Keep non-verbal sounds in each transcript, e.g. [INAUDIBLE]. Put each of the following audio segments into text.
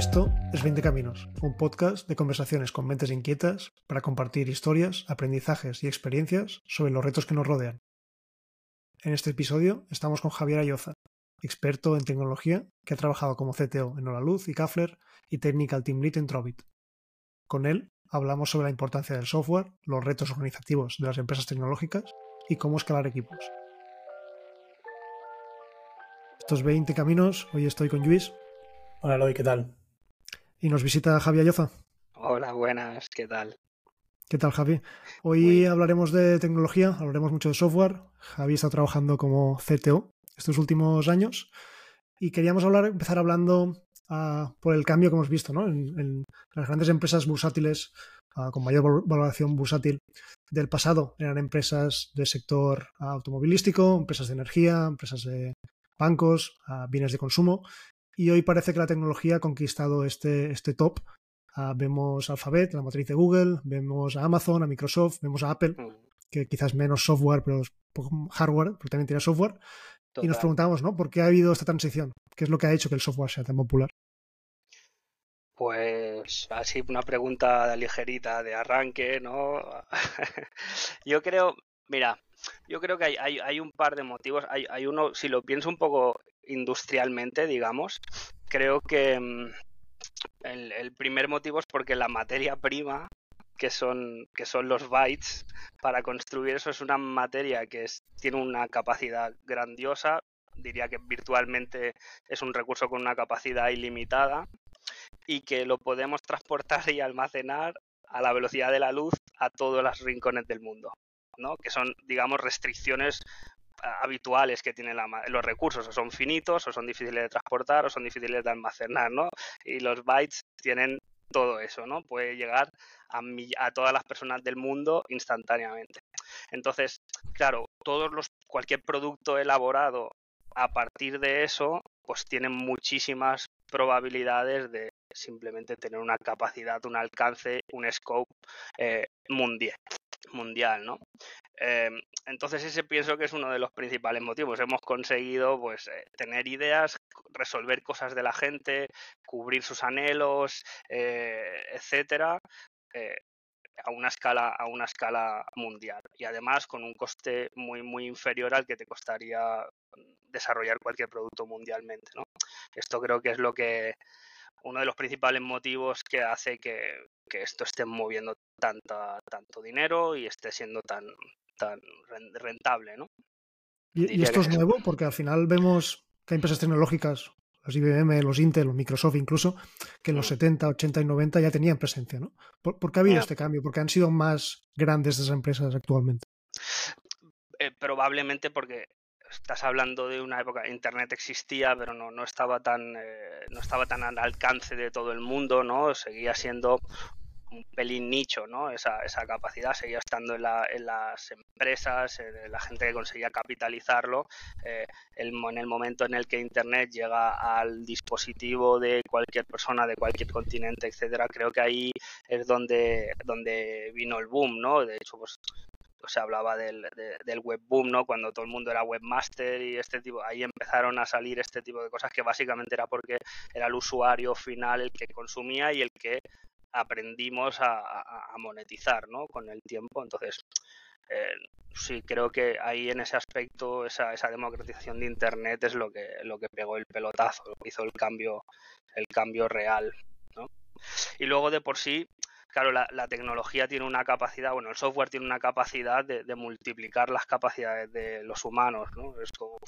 Esto es 20 Caminos, un podcast de conversaciones con mentes inquietas para compartir historias, aprendizajes y experiencias sobre los retos que nos rodean. En este episodio estamos con Javier Ayoza, experto en tecnología que ha trabajado como CTO en Luz y Kafler y Technical Team Lead en Trovit. Con él hablamos sobre la importancia del software, los retos organizativos de las empresas tecnológicas y cómo escalar equipos. Estos 20 caminos, hoy estoy con Luis. Hola Eloy, ¿qué tal? Y nos visita Javi Ayoza. Hola, buenas, ¿qué tal? ¿Qué tal, Javi? Hoy hablaremos de tecnología, hablaremos mucho de software. Javi está trabajando como CTO estos últimos años y queríamos hablar, empezar hablando uh, por el cambio que hemos visto ¿no? en, en las grandes empresas bursátiles uh, con mayor valoración bursátil del pasado. Eran empresas del sector automovilístico, empresas de energía, empresas de bancos, uh, bienes de consumo y hoy parece que la tecnología ha conquistado este, este top. Uh, vemos Alphabet, la matriz de Google, vemos a Amazon, a Microsoft, vemos a Apple, que quizás menos software, pero hardware, pero también tiene software. Total. Y nos preguntamos, ¿no? ¿Por qué ha habido esta transición? ¿Qué es lo que ha hecho que el software sea tan popular? Pues así una pregunta ligerita de arranque, ¿no? [LAUGHS] yo creo, mira, yo creo que hay, un par de motivos. Hay, uno, si lo pienso un poco industrialmente, digamos, creo que el, el primer motivo es porque la materia prima que son, que son los bytes. Para construir eso es una materia que tiene una capacidad grandiosa. Diría que virtualmente es un recurso con una capacidad ilimitada y que lo podemos transportar y almacenar a la velocidad de la luz a todos los rincones del mundo, ¿no? Que son, digamos, restricciones habituales que tienen la, los recursos, o son finitos, o son difíciles de transportar, o son difíciles de almacenar, ¿no? Y los bytes tienen todo eso, ¿no? Puede llegar a, a, todas las personas del mundo instantáneamente. Entonces, claro, todos los, cualquier producto elaborado a partir de eso, pues tiene muchísimas probabilidades de simplemente tener una capacidad, un alcance, un scope eh, mundial mundial, ¿no? Eh, entonces ese pienso que es uno de los principales motivos. Hemos conseguido pues eh, tener ideas, resolver cosas de la gente, cubrir sus anhelos, eh, etcétera, a una escala a una escala mundial y además con un coste muy muy inferior al que te costaría desarrollar cualquier producto mundialmente, ¿no? Esto creo que es lo que uno de los principales motivos que hace que, que esto esté moviendo tanta, tanto dinero y esté siendo tan, tan rentable, ¿no? Y, y esto es nuevo porque al final vemos que hay empresas tecnológicas, los IBM, los Intel, los Microsoft incluso, que en los 70, 80 y 90 ya tenían presencia, ¿no? ¿Por, por qué ha habido yeah. este cambio? ¿Por qué han sido más grandes esas empresas actualmente? Eh, probablemente porque estás hablando de una época internet existía pero no, no estaba tan eh, no estaba tan al alcance de todo el mundo no seguía siendo un pelín nicho, ¿no? Esa, esa capacidad seguía estando en, la, en las empresas, en la gente que conseguía capitalizarlo. Eh, el, en el momento en el que Internet llega al dispositivo de cualquier persona, de cualquier continente, etcétera, creo que ahí es donde, donde vino el boom, ¿no? De hecho, pues se hablaba del, de, del web boom, ¿no? Cuando todo el mundo era webmaster y este tipo, ahí empezaron a salir este tipo de cosas que básicamente era porque era el usuario final el que consumía y el que aprendimos a, monetizar, ¿no? Con el tiempo, entonces eh, sí creo que ahí en ese aspecto esa, democratización de internet es lo que lo que pegó el pelotazo, lo que hizo el cambio el cambio real. Y luego de por sí claro, la, la, tecnología tiene una capacidad, bueno, el software tiene una capacidad de, de multiplicar las capacidades de los humanos, ¿no? Es como,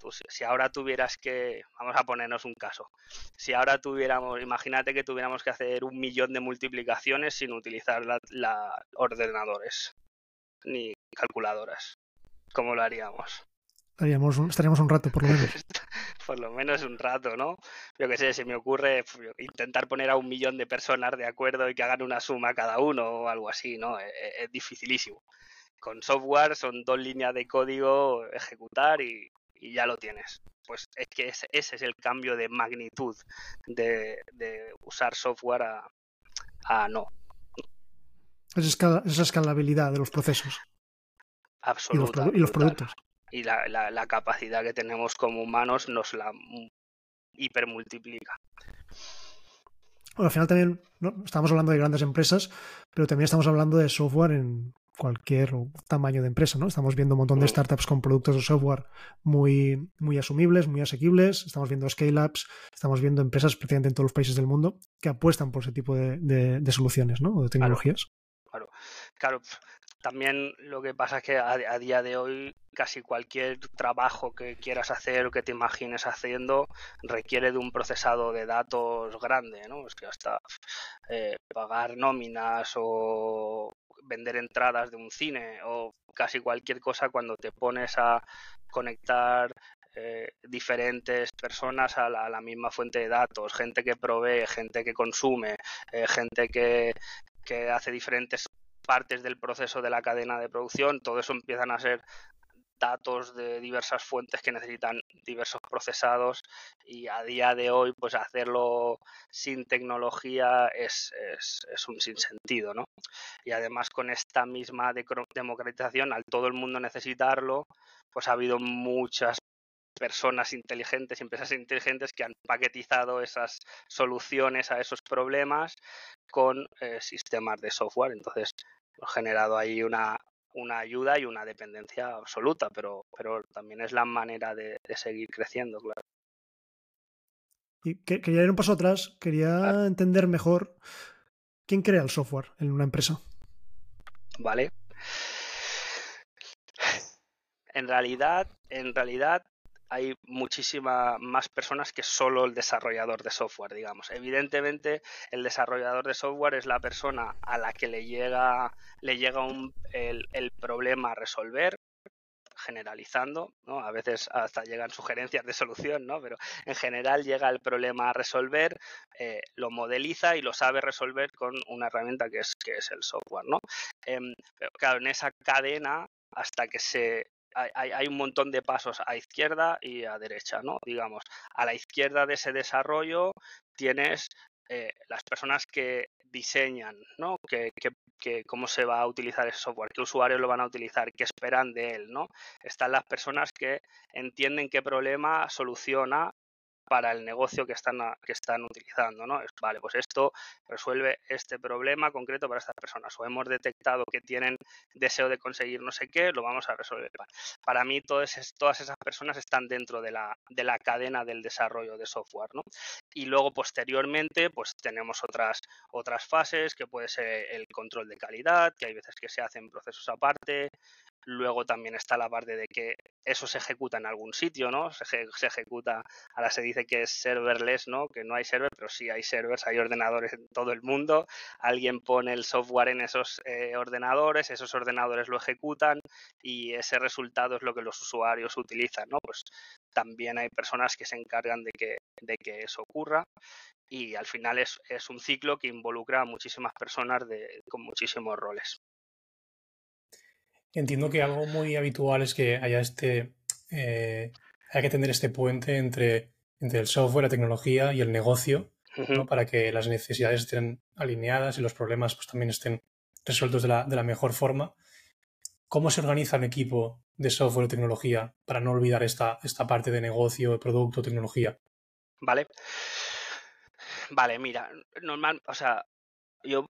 pues, si ahora tuvieras que, vamos a ponernos un caso, si ahora tuviéramos, imagínate que tuviéramos que hacer un millón de multiplicaciones sin utilizar la, la ordenadores ni calculadoras, ¿cómo lo haríamos? Estaríamos un, estaríamos un rato, por lo menos. [LAUGHS] por lo menos un rato, ¿no? Yo qué sé, se me ocurre intentar poner a un millón de personas de acuerdo y que hagan una suma cada uno o algo así, ¿no? Es, es dificilísimo. Con software son dos líneas de código ejecutar y, y ya lo tienes. Pues es que ese, ese es el cambio de magnitud de, de usar software a, a no. Es escala, esa escalabilidad de los procesos. Absoluta. Y los, y los productos y la, la, la, capacidad que tenemos como humanos nos la hipermultiplica. Bueno, al final también ¿no? estamos hablando de grandes empresas, pero también estamos hablando de software en cualquier tamaño de empresa, ¿no? Estamos viendo un montón de startups con productos de software muy, muy asumibles, muy asequibles, estamos viendo scale-ups, estamos viendo empresas prácticamente en todos los países del mundo que apuestan por ese tipo de, soluciones, ¿no? O de tecnologías. Claro, claro. También lo que pasa es que a, día de hoy casi cualquier trabajo que quieras hacer o que te imagines haciendo requiere de un procesado de datos grande, ¿no? Es que hasta eh, pagar nóminas o vender entradas de un cine o casi cualquier cosa cuando te pones a conectar eh, diferentes personas a la, misma fuente de datos, gente que provee, gente que consume, eh, gente que, que hace diferentes partes del proceso de la cadena de producción, todo eso empiezan a ser datos de diversas fuentes que necesitan diversos procesados y a día de hoy pues hacerlo sin tecnología es, es, un sinsentido ¿no? y además con esta misma democratización al todo el mundo necesitarlo pues ha habido muchas personas inteligentes empresas inteligentes que han paquetizado esas soluciones a esos problemas con eh, sistemas de software. Entonces, generado ahí una, una ayuda y una dependencia absoluta, pero, pero también es la manera de, seguir creciendo, claro. Y quería ir un paso atrás, quería entender mejor quién crea el software en una empresa. Vale. En realidad, en realidad hay muchísimas más personas que solo el desarrollador de software, digamos. Evidentemente, el desarrollador de software es la persona a la que le llega, le llega el, problema a resolver, generalizando, ¿no? A veces hasta llegan sugerencias de solución, ¿no? Pero en general llega el problema a resolver, eh, lo modeliza y lo sabe resolver con una herramienta que es, que es el software, ¿no? Em, pero claro, en esa cadena, hasta que se hay, un montón de pasos a izquierda y a derecha, ¿no? Digamos, a la izquierda de ese desarrollo tienes eh, las personas que diseñan, ¿no? Que, que, cómo se va a utilizar ese software, qué usuarios lo van a utilizar, qué esperan de él, ¿no? Están las personas que entienden qué problema soluciona para el negocio que están, que están utilizando, ¿no? Vale, pues esto resuelve este problema concreto para estas personas o hemos detectado que tienen deseo de conseguir no sé qué, lo vamos a resolver. Para mí todas, todas esas personas están dentro de la, de la cadena del desarrollo de software, ¿no? Y luego posteriormente pues tenemos otras, otras fases que puede ser el control de calidad, que hay veces que se hacen procesos aparte, Luego también está la parte de que eso se ejecuta en algún sitio, ¿no? Se, ejecuta, ahora se dice que es serverless, ¿no? Que no hay server, pero sí hay servers, hay ordenadores en todo el mundo. Alguien pone el software en esos eh, ordenadores, esos ordenadores lo ejecutan y ese resultado es lo que los usuarios utilizan, ¿no? Pues también hay personas que se encargan de que, de que eso ocurra y al final es, es un ciclo que involucra a muchísimas personas de, con muchísimos roles. Entiendo que algo muy habitual es que haya este. Eh, hay que tener este puente entre, entre el software, la tecnología y el negocio, para que las necesidades estén alineadas y los problemas pues, también estén resueltos de la, de la mejor forma. ¿Cómo se organiza un equipo de software y tecnología para no olvidar esta, esta parte de negocio, producto, tecnología? Vale. Vale, mira, normal, o sea, yo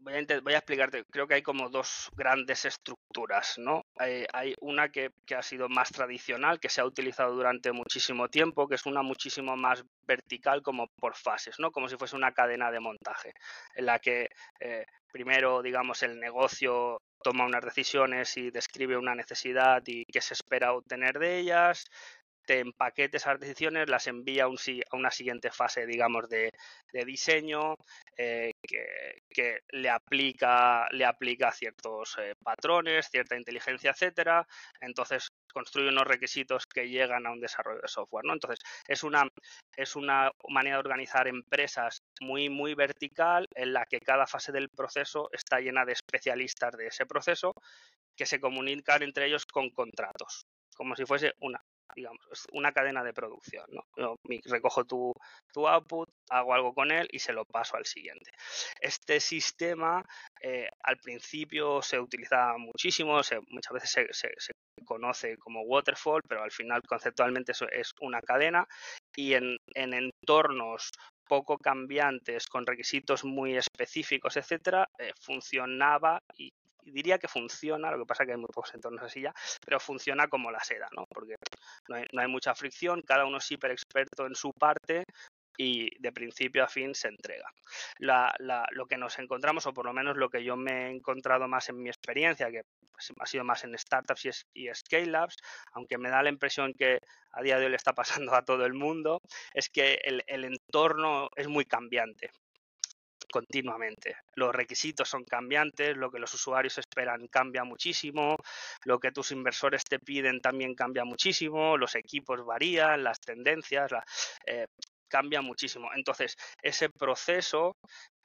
voy a, voy explicarte, creo que hay como dos grandes estructuras, ¿no? Hay, una que, ha sido más tradicional, que se ha utilizado durante muchísimo tiempo, que es una muchísimo más vertical como por fases, ¿no? Como si fuese una cadena de montaje, en la que eh, primero, digamos, el negocio toma unas decisiones y describe una necesidad y qué se espera obtener de ellas, te empaquete esas decisiones, las envía a, una siguiente fase, digamos, de, diseño eh, que, le aplica, le aplica ciertos eh, patrones, cierta inteligencia, etcétera. Entonces construye unos requisitos que llegan a un desarrollo de software, ¿no? Entonces es una es una manera de organizar empresas muy muy vertical en la que cada fase del proceso está llena de especialistas de ese proceso que se comunican entre ellos con contratos como si fuese una digamos, una cadena de producción. ¿no? Yo recojo tu, tu, output, hago algo con él y se lo paso al siguiente. Este sistema eh, al principio se utiliza muchísimo, muchas veces se, se, conoce como waterfall, pero al final conceptualmente eso es una cadena y en, en entornos poco cambiantes, con requisitos muy específicos, etcétera, eh, funcionaba y, diría que funciona, lo que pasa que hay muy pocos entornos así ya, pero funciona como la seda, ¿no? Porque no hay, no hay mucha fricción, cada uno es hiper experto en su parte, y de principio a fin se entrega. lo que nos encontramos, o por lo menos lo que yo me he encontrado más en mi experiencia, que pues, ha sido más en startups y, scale-ups, aunque me da la impresión que a día de hoy le está pasando a todo el mundo, es que el, el entorno es muy cambiante continuamente. Los requisitos son cambiantes, lo que los usuarios esperan cambia muchísimo, lo que tus inversores te piden también cambia muchísimo, los equipos varían, las tendencias, eh, cambia muchísimo. Entonces, ese proceso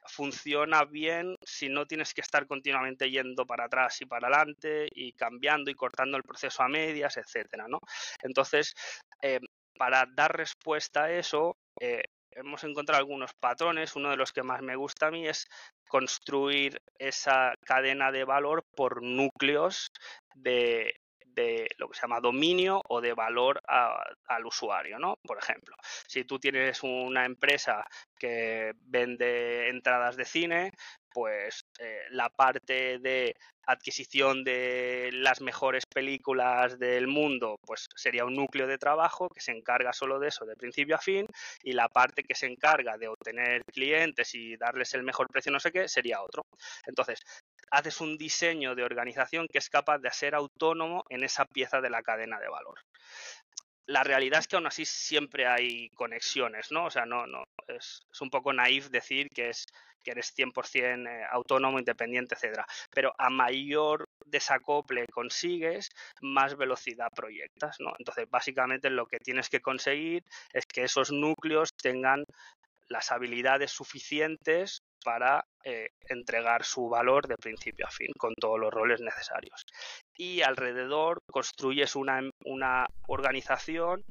funciona bien si no tienes que estar continuamente yendo para atrás y para adelante y cambiando y cortando el proceso a medias, etcétera, ¿no? Entonces, eh, para dar respuesta a eso, eh, hemos encontrado algunos patrones. Uno de los que más me gusta a mí es construir esa cadena de valor por núcleos de, de lo que se llama dominio o de valor al usuario, ¿no? Por ejemplo, si tú tienes una empresa que vende entradas de cine, pues eh, la parte de adquisición de las mejores películas del mundo, pues sería un núcleo de trabajo que se encarga solo de eso de principio a fin y la parte que se encarga de obtener clientes y darles el mejor precio no sé qué sería otro. Entonces, haces un diseño de organización que es capaz de ser autónomo en esa pieza de la cadena de valor. La realidad es que aún así siempre hay conexiones, ¿no? O sea, no, no, es, un poco naif decir que es que eres 100% eh, autónomo, independiente, etcétera. Pero a mayor desacople consigues, más velocidad proyectas, ¿no? Entonces, básicamente lo que tienes que conseguir es que esos núcleos tengan las habilidades suficientes para eh, entregar su valor de principio a fin con todos los roles necesarios. Y alrededor construyes una, una organización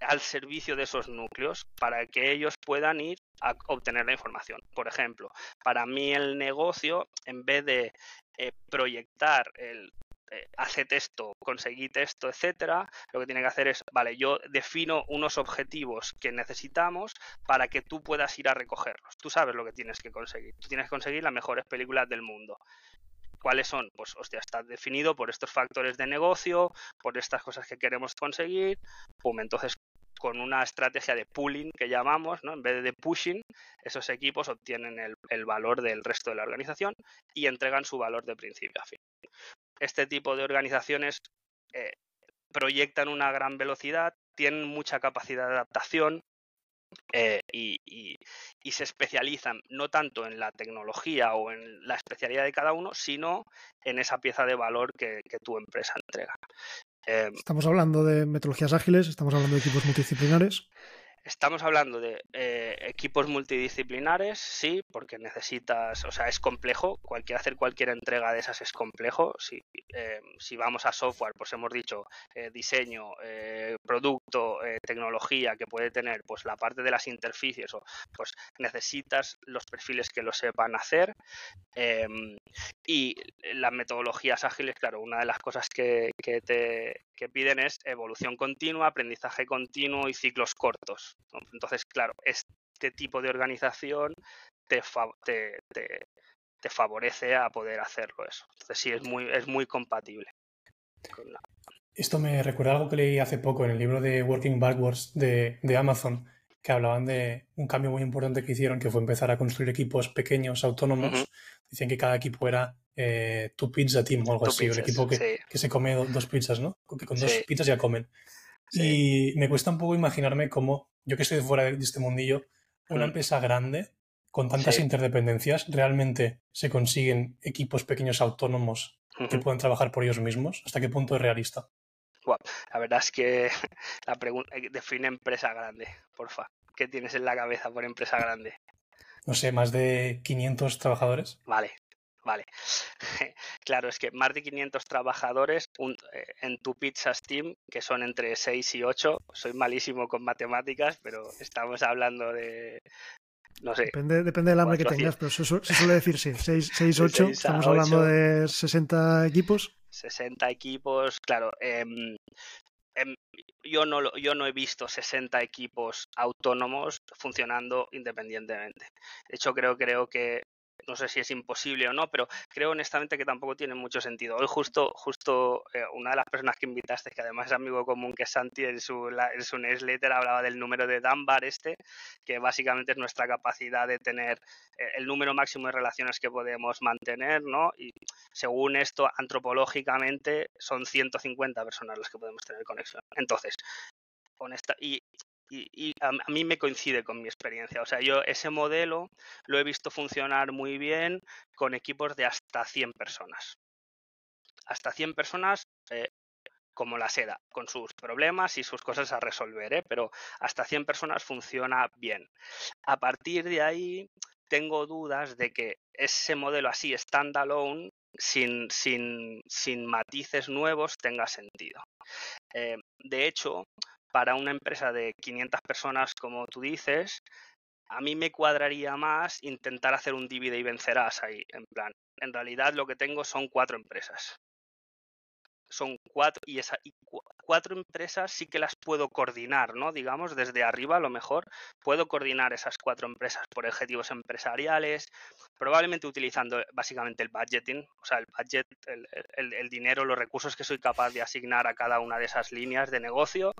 al servicio de esos núcleos para que ellos puedan ir a obtener la información. Por ejemplo, para mí el negocio, en vez de eh, proyectar el eh, haced esto, conseguid esto, etcétera, lo que tiene que hacer es, vale, yo defino unos objetivos que necesitamos para que tú puedas ir a recogerlos. Tú sabes lo que tienes que conseguir. Tú tienes que conseguir las mejores películas del mundo. ¿Cuáles son? Pues, hostia, está definido por estos factores de negocio, por estas cosas que queremos conseguir. Pum, entonces con una estrategia de pooling que llamamos, ¿no? en vez de pushing, esos equipos obtienen el, valor del resto de la organización y entregan su valor de principio a fin este tipo de organizaciones eh, proyectan una gran velocidad, tienen mucha capacidad de adaptación eh, y, se especializan no tanto en la tecnología o en la especialidad de cada uno, sino en esa pieza de valor que, tu empresa entrega. Em, estamos hablando de metodologías ágiles, estamos hablando de equipos multidisciplinares. Estamos hablando de eh, equipos multidisciplinares, sí, porque necesitas, o sea, es complejo, cualquier, hacer cualquier entrega de esas es complejo. Si, eh, si vamos a software, pues hemos dicho eh, diseño, producto, tecnología que puede tener, pues la parte de las interfaces, pues necesitas los perfiles que lo sepan hacer. Em, y las metodologías ágiles, claro, una de las cosas que, que te que piden es evolución continua, aprendizaje continuo y ciclos cortos. Entonces, claro, este tipo de organización te, favorece a poder hacerlo eso. Entonces sí, es muy, es muy compatible. Esto me recuerda algo que leí hace poco en el libro de Working Backwards de, Amazon, que hablaban de un cambio muy importante que hicieron, que fue empezar a construir equipos pequeños, autónomos. Dicen que cada equipo era eh, tu pizza team o algo así, el equipo que, se come dos pizzas, ¿no? Que con dos pizzas ya comen. Y me cuesta un poco imaginarme cómo, yo que estoy fuera de este mundillo, una empresa grande con tantas interdependencias, ¿realmente se consiguen equipos pequeños autónomos que puedan trabajar por ellos mismos? ¿Hasta qué punto es realista? La verdad es que [LAUGHS] la pregunta eh, define empresa grande, porfa. ¿Qué tienes en la cabeza por empresa grande? No sé, más de 500 trabajadores. Vale, Vale. [LAUGHS] claro, es que más de 500 trabajadores eh, en tu pizza Steam, que son entre 6 y 8. Soy malísimo con matemáticas, pero estamos hablando de. No sé. Depende, depende del hambre que tengas, pero se, suele decir sí. 6, 6 8. Estamos hablando de 60 equipos. 60 equipos, claro. Eh, yo no, yo no he visto 60 equipos autónomos funcionando independientemente. De hecho, creo, creo que no sé si es imposible o no, pero creo honestamente que tampoco tiene mucho sentido. Hoy justo, justo eh, una de las personas que invitaste, que además es amigo común que Santi, en su, en su newsletter hablaba del número de Dunbar este, que básicamente es nuestra capacidad de tener eh, el número máximo de relaciones que podemos mantener, ¿no? Y según esto, antropológicamente, son 150 personas las que podemos tener conexión. Entonces, honesta, y y, a, mí me coincide con mi experiencia. O sea, yo ese modelo lo he visto funcionar muy bien con equipos de hasta 100 personas. Hasta 100 personas eh, como la seda, con sus problemas y sus cosas a resolver, ¿eh? pero hasta 100 personas funciona bien. A partir de ahí tengo dudas de que ese modelo así standalone sin, sin, sin matices nuevos tenga sentido. Eh, de hecho, para una empresa de 500 personas, como tú dices, a mí me cuadraría más intentar hacer un divide y vencerás ahí, en plan. En realidad lo que tengo son cuatro empresas son cuatro y, esa, cuatro empresas sí que las puedo coordinar, ¿no? Digamos, desde arriba a lo mejor puedo coordinar esas cuatro empresas por objetivos empresariales, probablemente utilizando básicamente el budgeting, o sea, el budget, el, dinero, los recursos que soy capaz de asignar a cada una de esas líneas de negocio,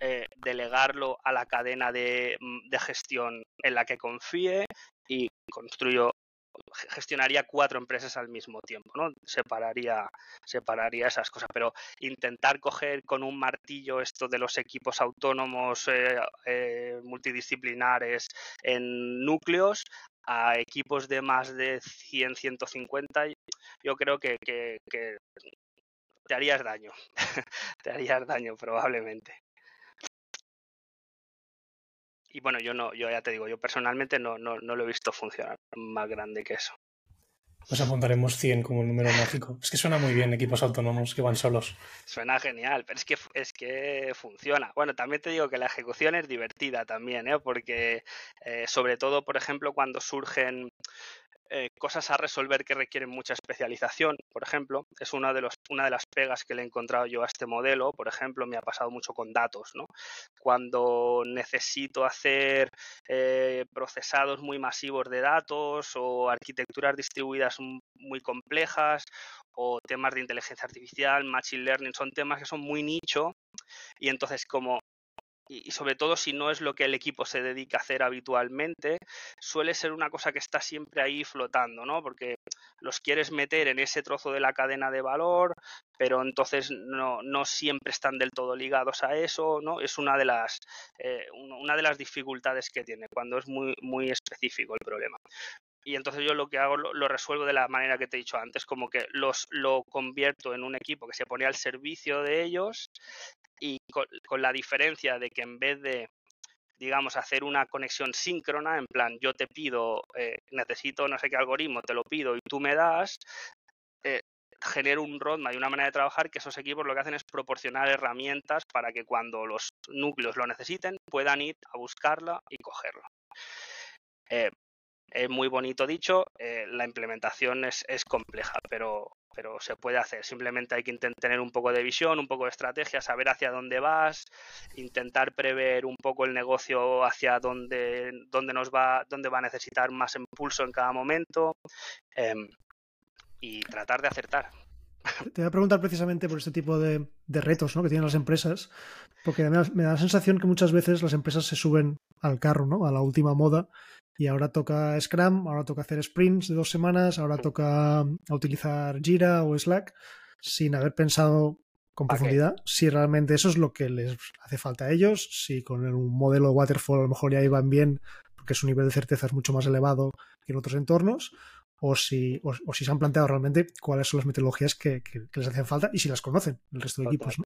eh, delegarlo a la cadena de, de gestión en la que confíe y construyo gestionaría cuatro empresas al mismo tiempo, ¿no? Separaría, separaría esas cosas, pero intentar coger con un martillo esto de los equipos autónomos eh, eh, multidisciplinares en núcleos a equipos de más de 100, 150, yo creo que, que te harías daño, [LAUGHS] te harías daño probablemente y bueno, yo no, yo ya te digo, yo personalmente no, no, no lo he visto funcionar más grande que eso. Pues apuntaremos 100 como el número mágico. Es que suena muy bien equipos autónomos que van solos. Suena genial, pero es que, es que funciona. Bueno, también te digo que la ejecución es divertida también, ¿eh? porque eh, sobre todo, por ejemplo, cuando surgen eh, cosas a resolver que requieren mucha especialización, por ejemplo, es una de, los, una de las pegas que le he encontrado yo a este modelo, por ejemplo, me ha pasado mucho con datos, ¿no? Cuando necesito hacer eh, procesados muy masivos de datos o arquitecturas distribuidas muy complejas o temas de inteligencia artificial, machine learning, son temas que son muy nicho y entonces como y, sobre todo si no es lo que el equipo se dedica a hacer habitualmente, suele ser una cosa que está siempre ahí flotando, ¿no? Porque los quieres meter en ese trozo de la cadena de valor, pero entonces no, no siempre están del todo ligados a eso, ¿no? Es una de las, eh, una de las dificultades que tiene cuando es muy, muy específico el problema y entonces yo lo que hago lo, resuelvo de la manera que te he dicho antes, como que los lo convierto en un equipo que se pone al servicio de ellos y con, la diferencia de que en vez de digamos, hacer una conexión síncrona, en plan, yo te pido, eh, necesito no sé qué algoritmo, te lo pido y tú me das, eh, genero un roadmap y una manera de trabajar que esos equipos lo que hacen es proporcionar herramientas para que cuando los núcleos lo necesiten puedan ir a buscarla y cogerlo. Eh, es muy bonito dicho, la implementación es, es compleja, pero, pero se puede hacer. Simplemente hay que tener un poco de visión, un poco de estrategia, saber hacia dónde vas, intentar prever un poco el negocio hacia dónde, dónde nos va, dónde va a necesitar más impulso en cada momento em, y tratar de acertar. Te voy a preguntar precisamente por este tipo de, de retos ¿no? que tienen las empresas, porque me da, me da la sensación que muchas veces las empresas se suben al carro, ¿no? a la última moda, y ahora toca Scrum, ahora toca hacer sprints de dos semanas, ahora toca utilizar Jira o Slack, sin haber pensado con profundidad si realmente eso es lo que les hace falta a ellos, si con un modelo waterfall a lo mejor ya iban bien porque su nivel de certeza es mucho más elevado que en otros entornos, o si, o, si se han planteado realmente cuáles son las metodologías que, les hacen falta y si las conocen el resto de equipos.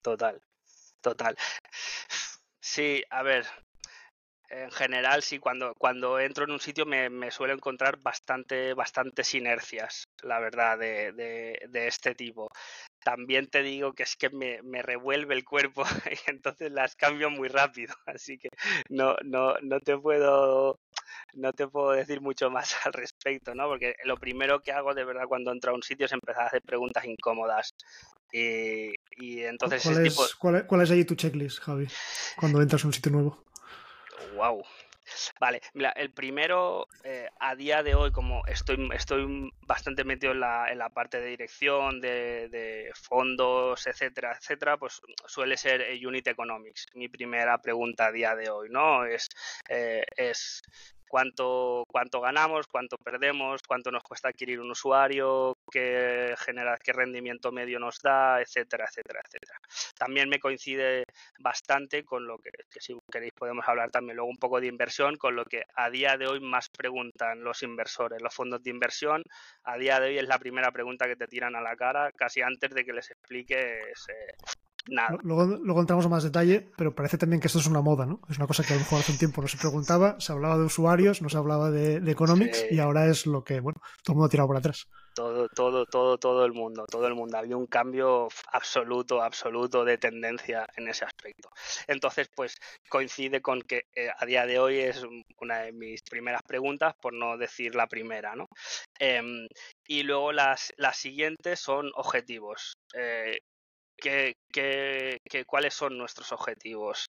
Total, total. Sí, a ver, en general, sí, cuando, cuando entro en un sitio me, me suelo encontrar bastante, bastantes inercias, la verdad, de, de, este tipo. También te digo que es que me, me, revuelve el cuerpo [LAUGHS] y entonces las cambio muy rápido, [LAUGHS] así que no, no, no te puedo no te puedo decir mucho más [LAUGHS] al respecto, ¿no? Porque lo primero que hago de verdad cuando entro a un sitio es empezar a hacer preguntas incómodas. Y, entonces... ¿Cuál es, ¿cuál, ¿Cuál es allí tu checklist, Javi, cuando entras a un sitio nuevo? Wow, Vale, mira, el primero, eh, a día de hoy, como estoy, estoy bastante metido en la, en la parte de dirección, de, fondos, etcétera, etcétera, pues suele ser Unit Economics. Mi primera pregunta a día de hoy, ¿no? Es, eh, es cuánto, cuánto ganamos, cuánto perdemos, cuánto nos cuesta adquirir un usuario, qué, genera, qué rendimiento medio nos da, etcétera, etcétera, etcétera. También me coincide bastante con lo que, si queréis podemos hablar también luego un poco de inversión, con lo que a día de hoy más preguntan los inversores, los fondos de inversión. A día de hoy es la primera pregunta que te tiran a la cara, casi antes de que les expliques eh, Luego, luego entramos a más detalle, pero parece también que esto es una moda, ¿no? Es una cosa que a lo mejor hace un tiempo no se preguntaba, se hablaba de usuarios, no se hablaba de, economics y ahora es lo que, bueno, todo el mundo ha tirado por atrás. Todo, todo, todo, todo el mundo, todo el mundo. Había un cambio absoluto, absoluto de tendencia en ese aspecto. Entonces, pues coincide con que eh, a día de hoy es una de mis primeras preguntas, por no decir la primera, ¿no? Em, y luego las, las siguientes son objetivos. Eh, cuáles son nuestros objetivos.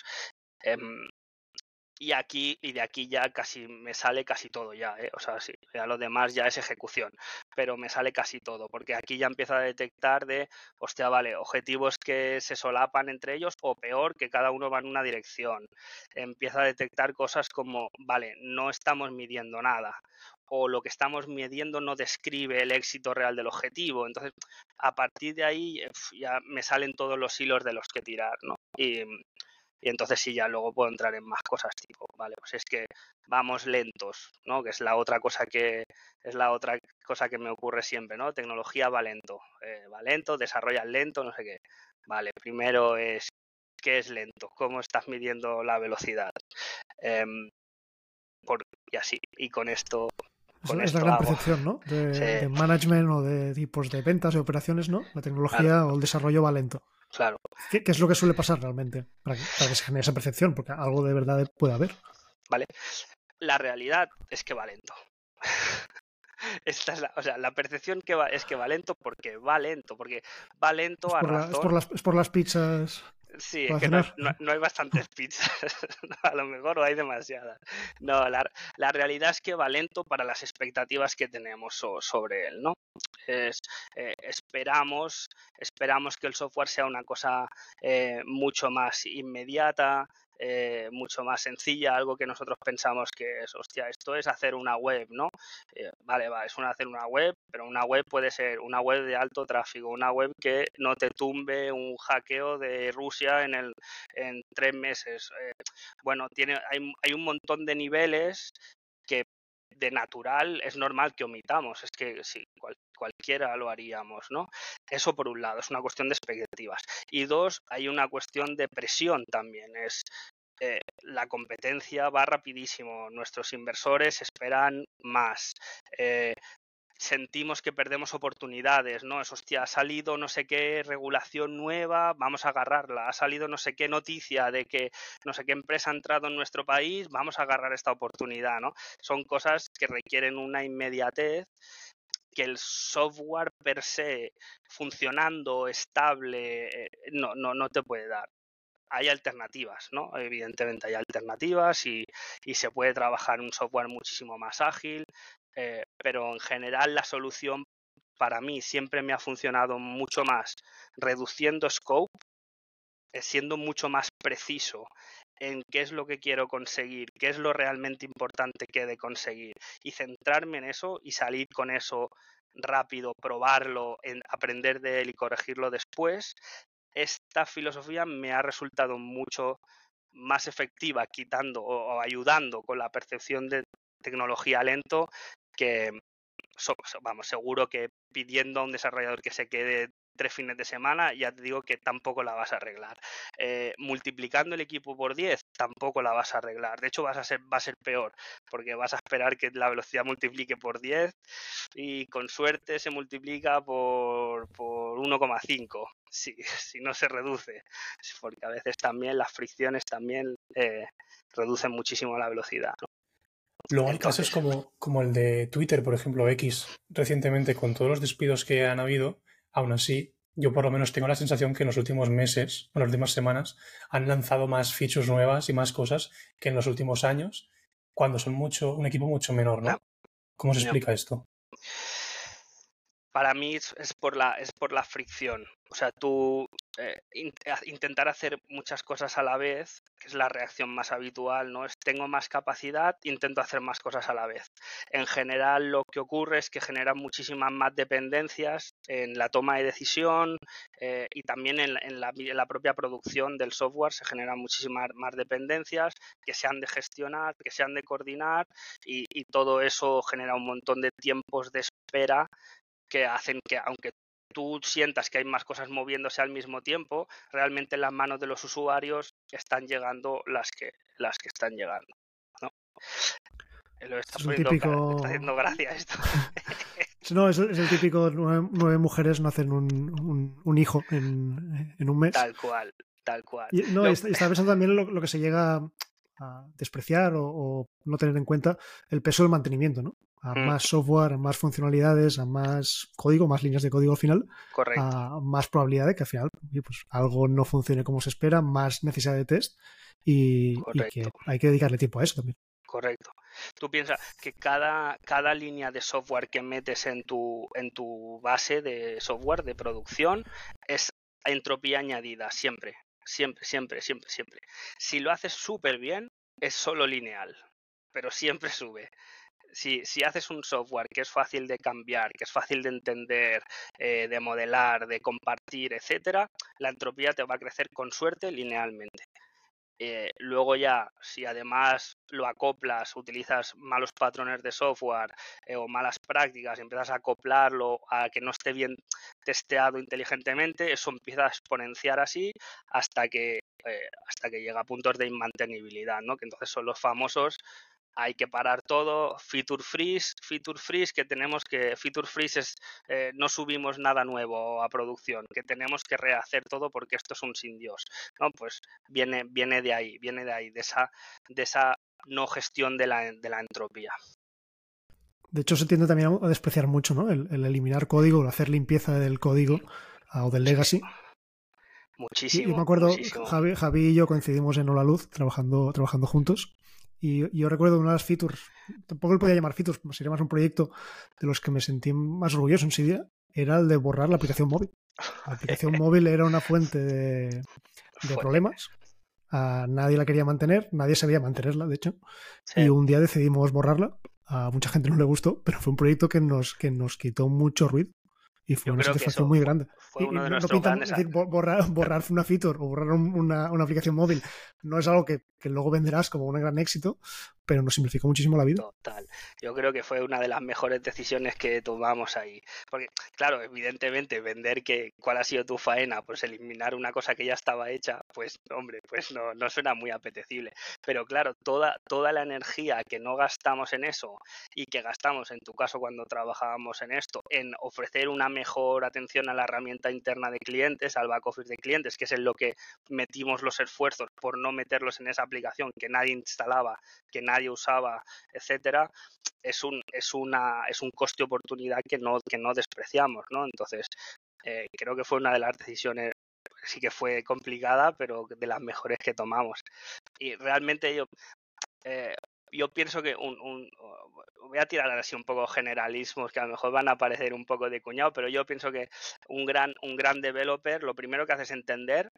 Y aquí y de aquí ya casi me sale casi todo ya, ¿eh? o sea, sí, ya lo demás ya es ejecución, pero me sale casi todo, porque aquí ya empieza a detectar de, hostia, vale, objetivos que se solapan entre ellos o peor, que cada uno va en una dirección. Empieza a detectar cosas como, vale, no estamos midiendo nada o lo que estamos midiendo no describe el éxito real del objetivo. Entonces, a partir de ahí eh, ya me salen todos los hilos de los que tirar, ¿no? Y, entonces sí, ya luego puedo entrar en más cosas tipo, vale, pues es que vamos lentos, ¿no? Que es la otra cosa que es la otra cosa que me ocurre siempre, ¿no? Tecnología va lento, eh, va lento, desarrolla lento, no sé qué. Vale, primero es qué es lento, cómo estás midiendo la velocidad. Em, y así, y con esto es la gran percepción, ¿no? De, management o de tipos de ventas y operaciones, ¿no? La tecnología o el desarrollo va lento. Claro. ¿Qué, es lo que suele pasar realmente para que, se genere esa percepción? Porque algo de verdad puede haber. Vale. La realidad es que va lento. [LAUGHS] Esta es la, o sea, la percepción que va, es que va lento porque va lento, porque va lento a razón... es, por las, es por las pizzas Sí, es que no, hay bastantes [LAUGHS] pizzas, a lo mejor o hay demasiadas. No, la, realidad es que va lento para las expectativas que tenemos sobre él, ¿no? Es, eh, esperamos, esperamos que el software sea una cosa eh, mucho más inmediata, eh, mucho más sencilla, algo que nosotros pensamos que es, hostia, esto es hacer una web, ¿no? Eh, vale, va, es una, hacer una web, pero una web puede ser una web de alto tráfico, una web que no te tumbe un hackeo de Rusia en, el, en tres meses. Eh, bueno, tiene, hay, hay un montón de niveles que de natural es normal que omitamos, es que sí, cualquiera lo haríamos, ¿no? Eso por un lado, es una cuestión de expectativas. Y dos, hay una cuestión de presión también, es eh, la competencia va rapidísimo, nuestros inversores esperan más. Eh, sentimos que perdemos oportunidades, ¿no? Es hostia, ha salido no sé qué regulación nueva, vamos a agarrarla, ha salido no sé qué noticia de que no sé qué empresa ha entrado en nuestro país, vamos a agarrar esta oportunidad, ¿no? Son cosas que requieren una inmediatez que el software per se funcionando estable eh, no, no, no te puede dar hay alternativas, ¿no? Evidentemente hay alternativas y, y, se puede trabajar un software muchísimo más ágil, eh, pero en general la solución para mí siempre me ha funcionado mucho más reduciendo scope, eh, siendo mucho más preciso en qué es lo que quiero conseguir, qué es lo realmente importante que he de conseguir y centrarme en eso y salir con eso rápido, probarlo, en aprender de él y corregirlo después, esta filosofía me ha resultado mucho más efectiva quitando o, ayudando con la percepción de tecnología lento que vamos seguro que pidiendo a un desarrollador que se quede tres fines de semana, ya te digo que tampoco la vas a arreglar. Eh, multiplicando el equipo por 10, tampoco la vas a arreglar. De hecho, vas a ser, va a ser peor, porque vas a esperar que la velocidad multiplique por 10 y con suerte se multiplica por, por 1,5, [LAUGHS] si, si no se reduce, porque a veces también las fricciones también eh, reducen muchísimo la velocidad. Luego hay casos como, como el de Twitter, por ejemplo, X, recientemente, con todos los despidos que han habido, aún así, yo por lo menos tengo la sensación que en los últimos meses, en las últimas semanas, han lanzado más features nuevas y más cosas que en los últimos años, cuando son mucho, un equipo mucho menor, ¿no? ¿Cómo se explica esto? Para mí es, por la, es por la fricción. O sea, tú eh, intentar hacer muchas cosas a la vez, que es la reacción más habitual, ¿no? Es tengo más capacidad, intento hacer más cosas a la vez. En general lo que ocurre es que genera muchísimas más dependencias en la toma de decisión eh, y también en, la, propia producción del software se generan muchísimas más dependencias que se han de gestionar, que se han de coordinar y, y todo eso genera un montón de tiempos de espera que hacen que aunque tú sientas que hay más cosas moviéndose al mismo tiempo, realmente en las manos de los usuarios están llegando las que, las que están llegando. ¿no? Lo está, es típico... está haciendo gracia esto. [LAUGHS] no, es, el típico nueve, mujeres no hacen un, un, hijo en, en, un mes. Tal cual, tal cual. Y, no, está, pensando también lo, lo, que se llega a despreciar o, o, no tener en cuenta el peso del mantenimiento, ¿no? a mm. más software, a más funcionalidades, a más código, más líneas de código al final, a más probabilidad de que al final pues, algo no funcione como se espera, más necesidad de test y, que hay que dedicarle tiempo a eso también. Correcto. Tú piensas que cada, cada línea de software que metes en tu, en tu base de software de producción es entropía añadida, siempre, siempre, siempre, siempre, siempre. Si lo haces súper bien, es solo lineal, pero siempre sube si, si, haces un software que es fácil de cambiar, que es fácil de entender, eh, de modelar, de compartir, etcétera, la entropía te va a crecer con suerte linealmente. Eh, luego ya, si además lo acoplas, utilizas malos patrones de software eh, o malas prácticas, empiezas a acoplarlo a que no esté bien testeado inteligentemente, eso empieza a exponenciar así hasta que, hasta que llega a puntos de inmantenibilidad, ¿no? que entonces son los famosos hay que parar todo, feature freeze, feature freeze, que tenemos que, feature freeze es, eh, no subimos nada nuevo a producción, que tenemos que rehacer todo porque esto es un sin Dios, ¿no? Pues viene, viene de ahí, viene de ahí, de esa, de esa no gestión de la, de la entropía. De hecho, se tiende también a despreciar mucho, ¿no? El, eliminar código, el hacer limpieza del código o del legacy. Muchísimo. Y, me acuerdo, Javi, Javi, y yo coincidimos en Hola Luz trabajando, trabajando juntos y yo recuerdo una de las features, tampoco lo podía llamar features, sería más un proyecto de los que me sentí más orgulloso en ese día, era el de borrar la aplicación móvil. La aplicación [LAUGHS] móvil era una fuente de, problemas. A nadie la quería mantener, nadie sabía mantenerla, de hecho. Y un día decidimos borrarla. A mucha gente no le gustó, pero fue un proyecto que nos, que nos quitó mucho ruido. Y fue una satisfacción muy grande. no, borrar, borrar una feature o borrar una, una, aplicación móvil no es algo que, que, luego venderás como un gran éxito, pero nos simplificó muchísimo la vida. Total. Yo creo que fue una de las mejores decisiones que tomamos ahí. Porque, claro, evidentemente, vender que cuál ha sido tu faena, pues eliminar una cosa que ya estaba hecha, pues, hombre, pues no, no suena muy apetecible. Pero claro, toda, toda la energía que no gastamos en eso y que gastamos, en tu caso, cuando trabajábamos en esto, en ofrecer una mejor atención a la herramienta interna de clientes, al back office de clientes, que es en lo que metimos los esfuerzos por no meterlos en esa aplicación que nadie instalaba, que nadie usaba, etcétera, es un, es una, es un coste oportunidad que no, que no despreciamos, ¿no? Entonces, eh, creo que fue una de las decisiones sí que fue complicada, pero de las mejores que tomamos. Y realmente yo, eh, yo pienso que un, un, voy a tirar así un poco generalismos que a lo mejor van a parecer un poco de cuñado, pero yo pienso que un gran, un gran developer lo primero que hace es entender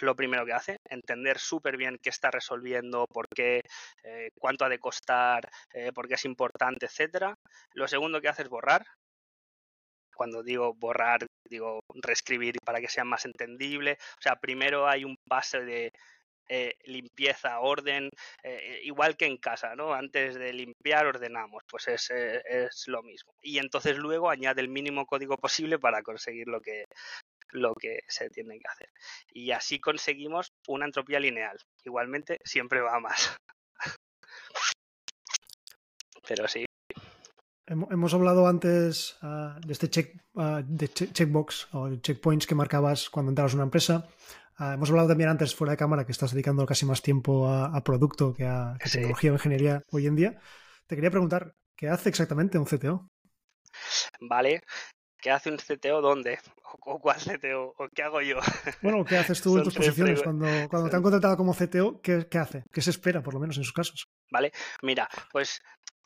es lo primero que hace, entender súper bien qué está resolviendo, por qué, eh, cuánto ha de costar, eh, por qué es importante, etcétera. Lo segundo que hace es borrar. Cuando digo borrar, digo reescribir para que sea más entendible. O sea, primero hay un pase de eh, limpieza, orden, igual que en casa, ¿no? Antes de limpiar ordenamos, pues es, es, lo mismo. Y entonces luego añade el mínimo código posible para conseguir lo que, lo que se tiene que hacer. Y así conseguimos una entropía lineal. Igualmente, siempre va más. [LAUGHS] Pero sí. Hemos hablado antes ah, de este check, uh, de checkbox o checkpoints que marcabas cuando entrabas a una empresa. Ah, hemos hablado también antes fuera de cámara que estás dedicando casi más tiempo a, producto que a, tecnología o ingeniería hoy en día. te quería preguntar, ¿qué hace exactamente un CTO? Vale, ¿qué hace un CTO dónde? ¿O cuál CTO? ¿O qué hago yo? [LAUGHS] Bueno, ¿qué haces tú en tus posiciones? Cuando, cuando te han [LAUGHS] contratado como CTO, ¿qué, ¿qué, hace? ¿Qué se espera, por lo menos en sus casos? Vale, mira, pues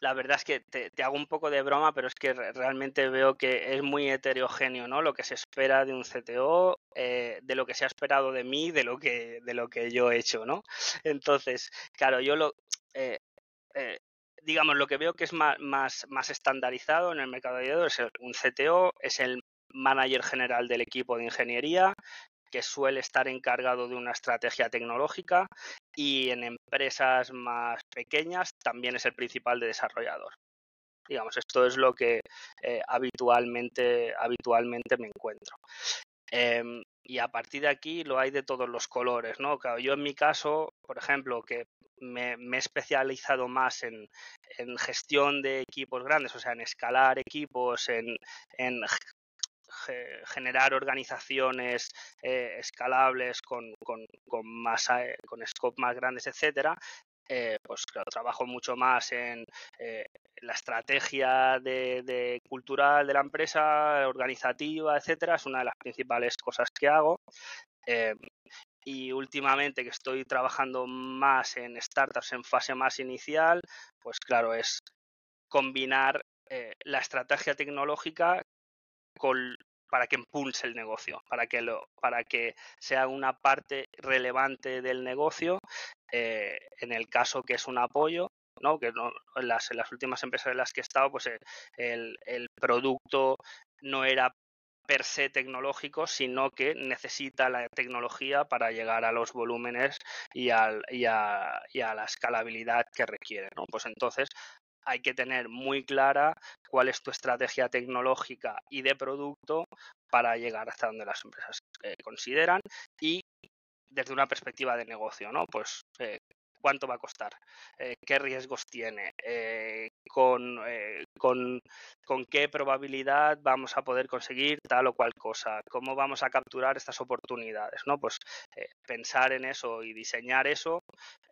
la verdad es que te, hago un poco de broma, pero es que realmente veo que es muy heterogéneo, ¿no? Lo que se espera de un CTO, eh, de lo que se ha esperado de mí, de lo que, de lo que yo he hecho, ¿no? Entonces, claro, yo lo, eh, eh, digamos, lo que veo que es más, más, más estandarizado en el mercado de es un CTO, es el manager general del equipo de ingeniería, que suele estar encargado de una estrategia tecnológica y en empresas más pequeñas también es el principal de desarrollador. Digamos, esto es lo que eh, habitualmente, habitualmente me encuentro. Em, y a partir de aquí lo hay de todos los colores, ¿no? yo en mi caso, por ejemplo, que me, he especializado más en, gestión de equipos grandes, o sea, en escalar equipos, en, generar organizaciones eh, escalables con, con, con, más, con scope más grandes, etcétera, eh, pues claro, trabajo mucho más en eh, la estrategia de, cultural de la empresa, organizativa, etcétera, es una de las principales cosas que hago. Eh, y últimamente que estoy trabajando más en startups en fase más inicial, pues claro, es combinar la estrategia tecnológica con, para que impulse el negocio, para que, lo, para que sea una parte relevante del negocio, eh, en el caso que es un apoyo, ¿no? que no, en, las, las últimas empresas en las que he estado, pues eh, el, el producto no era per se tecnológico, sino que necesita la tecnología para llegar a los volúmenes y, al, y, a, y a, la escalabilidad que requiere. ¿no? Pues entonces hay que tener muy clara cuál es tu estrategia tecnológica y de producto para llegar hasta donde las empresas eh, consideran y desde una perspectiva de negocio, ¿no? Pues eh, cuánto va a costar, eh, qué riesgos tiene, con, con, con, qué probabilidad vamos a poder conseguir tal o cual cosa, cómo vamos a capturar estas oportunidades, ¿no? Pues pensar en eso y diseñar eso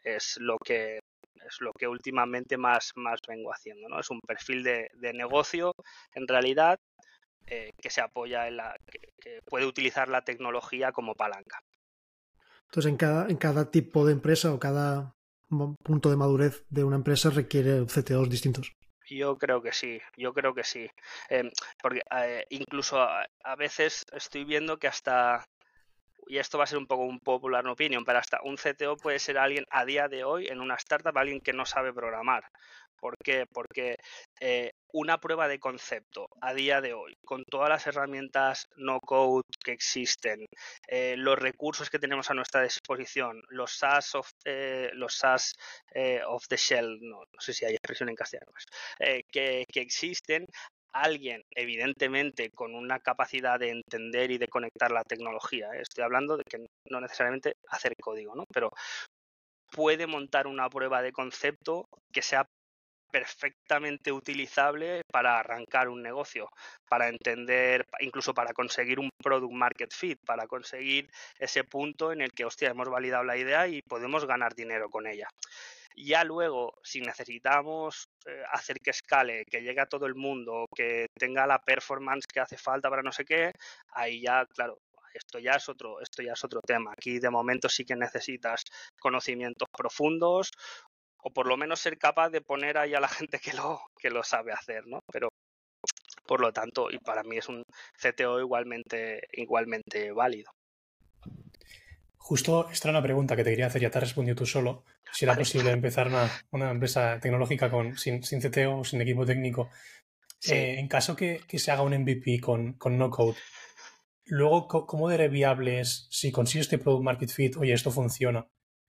es lo que es lo que últimamente más, más vengo haciendo, ¿no? Es un perfil de, negocio, en realidad, eh, que se apoya en la, que, puede utilizar la tecnología como palanca. Entonces, en cada, en cada tipo de empresa o cada punto de madurez de una empresa requiere CTOs distintos. Yo creo que sí, yo creo que sí. Em, porque eh, incluso a, veces estoy viendo que hasta y esto va a ser un poco un popular opinion, pero hasta un CTO puede ser alguien a día de hoy en una startup, alguien que no sabe programar. ¿Por qué? Porque eh, una prueba de concepto a día de hoy, con todas las herramientas no code que existen, eh, los recursos que tenemos a nuestra disposición, los SaaS of, eh, los SaaS of the shell, no, sé si hay expresión en castellano, pues, que, que existen, alguien, evidentemente, con una capacidad de entender y de conectar la tecnología. ¿eh? Estoy hablando de que no necesariamente hacer código, ¿no? Pero puede montar una prueba de concepto que sea perfectamente utilizable para arrancar un negocio, para entender, incluso para conseguir un product market fit, para conseguir ese punto en el que, hostia, hemos validado la idea y podemos ganar dinero con ella. Ya luego, si necesitamos eh, hacer que escale, que llegue a todo el mundo, que tenga la performance que hace falta para no sé qué, ahí ya, claro, esto ya es otro, esto ya es otro tema. Aquí de momento sí que necesitas conocimientos profundos o por lo menos ser capaz de poner ahí a la [LAUGHS] gente que lo, que lo sabe hacer, ¿no? Pero por lo tanto, y para mí es un CTO igualmente, igualmente válido. Justo esta era una pregunta que te quería hacer, ya te has respondido tú solo. Si era posible empezar una, empresa tecnológica con, sin, CTO o sin equipo técnico. Eh, en caso que, se haga un MVP con, no code, luego, ¿cómo de viable es, si consigues este product market fit, oye, esto funciona,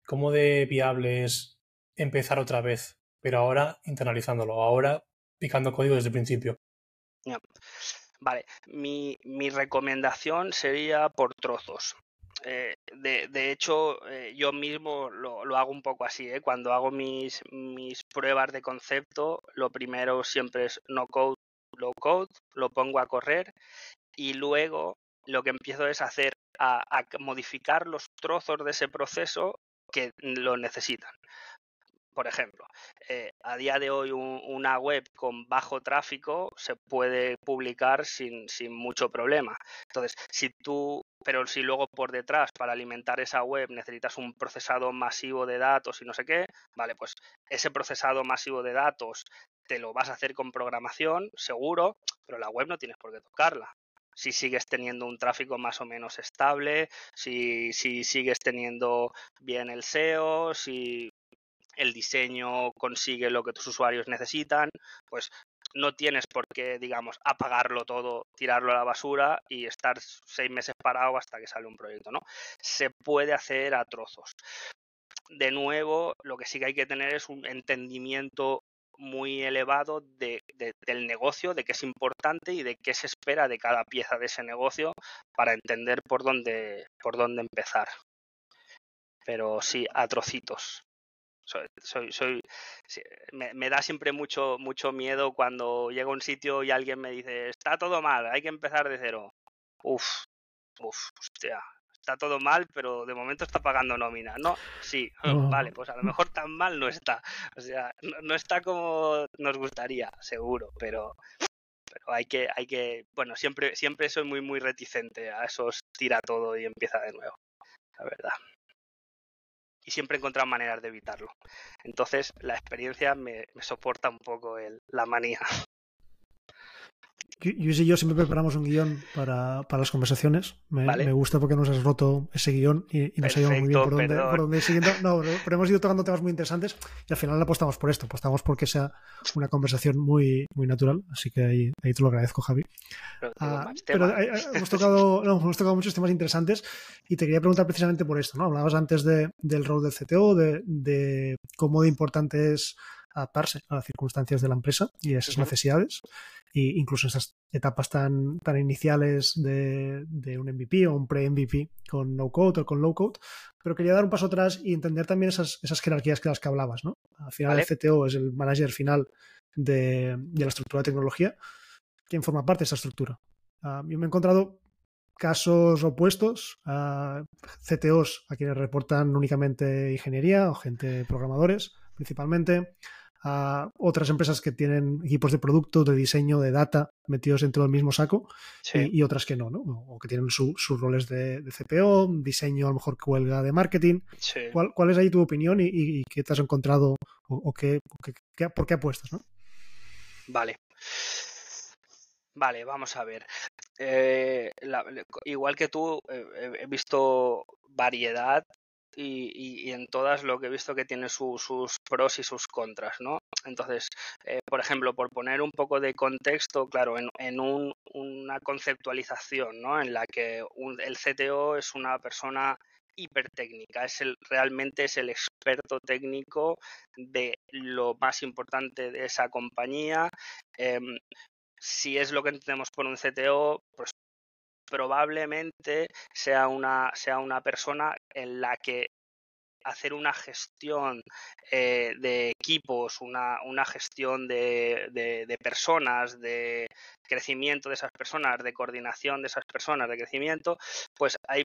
¿cómo de viable es empezar otra vez, pero ahora internalizándolo, ahora picando código desde el principio? Vale, mi, mi recomendación sería por trozos. Eh, de, hecho, eh, yo mismo lo, hago un poco así. ¿eh? Cuando hago mis, pruebas de concepto, lo primero siempre es no code, low code, lo pongo a correr y luego lo que empiezo es hacer a modificar los trozos de ese proceso que lo necesitan. Por ejemplo, eh, a día de hoy una web con bajo tráfico se puede publicar sin, sin mucho problema. Entonces, si tú pero si luego por detrás para alimentar esa web necesitas un procesado masivo de datos y no sé qué, vale, pues ese procesado masivo de datos te lo vas a hacer con programación, seguro, pero la web no tienes por qué tocarla. Si sigues teniendo un tráfico más o menos estable, si, si sigues teniendo bien el SEO, si el diseño consigue lo que tus usuarios necesitan, pues no tienes por qué, digamos, apagarlo todo, tirarlo a la basura y estar seis meses parado hasta que sale un proyecto, ¿no? Se puede hacer a trozos. De nuevo, lo que sí que hay que tener es un entendimiento muy elevado de, del negocio, de qué es importante y de qué se espera de cada pieza de ese negocio para entender por dónde, por dónde empezar. Pero sí, a trocitos soy, soy, me, da siempre mucho, mucho miedo cuando llego a un sitio y alguien me dice, está todo mal, hay que empezar de cero. Uf, uf, hostia, está todo mal, pero de momento está pagando nómina, ¿no? Sí, [LAUGHS] vale, pues a lo mejor tan mal no está. O sea, no, está como nos gustaría, seguro, pero, pero hay que, hay que, bueno, siempre, siempre soy muy, muy reticente a esos tira todo y empieza de nuevo, la verdad y siempre he encontrado maneras de evitarlo. Entonces la experiencia me, soporta un poco el, la manía. [LAUGHS] Yo y yo siempre preparamos un guion para, para las conversaciones. Me, me, gusta porque nos has roto ese guion y, nos ha ido muy bien por donde, por donde ir siguiendo. No, pero hemos ido tocando temas muy interesantes y al final apostamos por esto. Apostamos porque sea una conversación muy, muy natural. Así que ahí, ahí te lo agradezco, Javi. Pero, ah, hemos, tocado, [LAUGHS] no, hemos tocado muchos temas interesantes y te quería preguntar precisamente por esto. ¿no? Hablabas antes de, del rol del CTO, de, de cómo de importante es adaptarse a las circunstancias de la empresa y a esas necesidades y incluso esas etapas tan, tan iniciales de, de un MVP o un pre-MVP con no code o con low code, pero quería dar un paso atrás y entender también esas, esas jerarquías que las que hablabas, ¿no? Al final el CTO es el manager final de, de, la estructura de tecnología. ¿Quién forma parte de esa estructura? Uh, yo me he encontrado casos opuestos a CTOs a quienes reportan únicamente ingeniería o gente programadores principalmente, a otras empresas que tienen equipos de producto, de diseño, de data metidos dentro del mismo saco y, otras que no, ¿no? O que tienen sus roles de, CPO, diseño a lo mejor que huelga de marketing. ¿Cuál, es ahí tu opinión y, qué te has encontrado o, qué, por qué apuestas, ¿no? Vale. Vale, vamos a ver. Eh, igual que tú, eh, he visto variedad y, en todas lo que he visto que tiene sus pros y sus contras, ¿no? Entonces, eh, por ejemplo, por poner un poco de contexto, claro, en, un, una conceptualización, ¿no? En la que el CTO es una persona hipertécnica, es el, realmente es el experto técnico de lo más importante de esa compañía. Em, si es lo que entendemos por un CTO, pues probablemente sea una, sea una persona en la que hacer una gestión eh, de equipos, una, una gestión de, de, personas, de crecimiento de esas personas, de coordinación de esas personas, de crecimiento, pues hay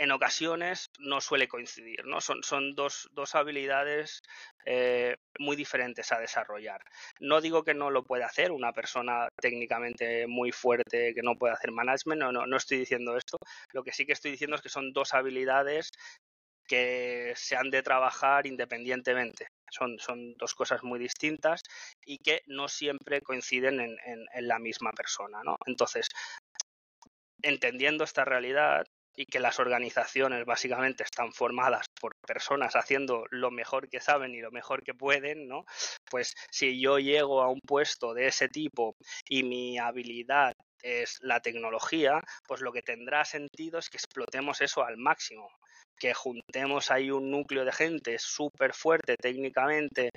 en ocasiones no suele coincidir, ¿no? Son, son dos, dos habilidades eh, muy diferentes a desarrollar. No digo que no lo pueda hacer una persona técnicamente muy fuerte que no puede hacer management, no, no, no estoy diciendo esto. Lo que sí que estoy diciendo es que son dos habilidades que se han de trabajar independientemente. Son, son dos cosas muy distintas y que no siempre coinciden en, en, en la misma persona, ¿no? Entonces, entendiendo esta realidad, y que las organizaciones básicamente están formadas por personas haciendo lo mejor que saben y lo mejor que pueden, ¿no? Pues si yo llego a un puesto de ese tipo y mi habilidad es la tecnología, pues lo que tendrá sentido es que explotemos eso al máximo, que juntemos ahí un núcleo de gente súper fuerte técnicamente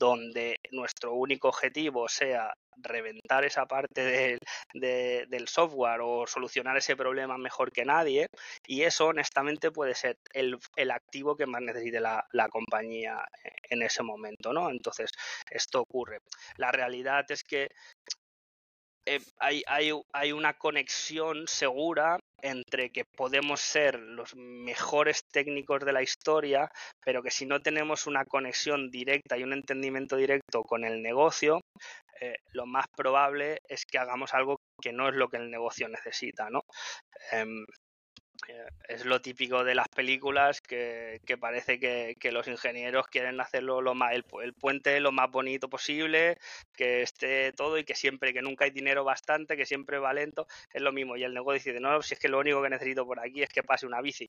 donde nuestro único objetivo sea reventar esa parte del software o solucionar ese problema mejor que nadie y eso honestamente puede ser el, activo que más necesite la, compañía en ese momento, ¿no? Entonces, esto ocurre. La realidad es que eh, hay, hay, hay una conexión segura entre que podemos ser los mejores técnicos de la historia, pero que si no tenemos una conexión directa y un entendimiento directo con el negocio, eh, lo más probable es que hagamos algo que no es lo que el negocio necesita, ¿no? Em, es lo típico de las películas que, parece que, los ingenieros quieren hacerlo lo más, el, puente lo más bonito posible, que esté todo y que siempre, que nunca hay dinero bastante, que siempre va lento, es lo mismo. Y el negocio dice, no, si es que lo único que necesito por aquí es que pase una bici.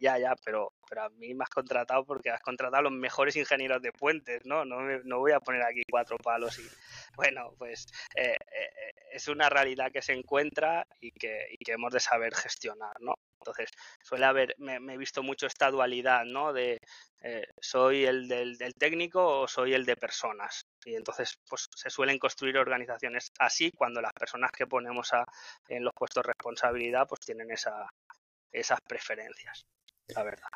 ya, ya, pero, pero a mí me has contratado porque has contratado a los mejores ingenieros de puentes, ¿no? No, no voy a poner aquí cuatro palos y, bueno, pues eh, eh, es una realidad que se encuentra y que, y que hemos de saber gestionar, ¿no? Entonces, suele haber, me, he visto mucho esta dualidad, ¿no? De eh, soy el del, técnico o soy el de personas. Y entonces, pues se suelen construir organizaciones así cuando las personas que ponemos en los puestos de responsabilidad, pues tienen esa, esas preferencias, la verdad.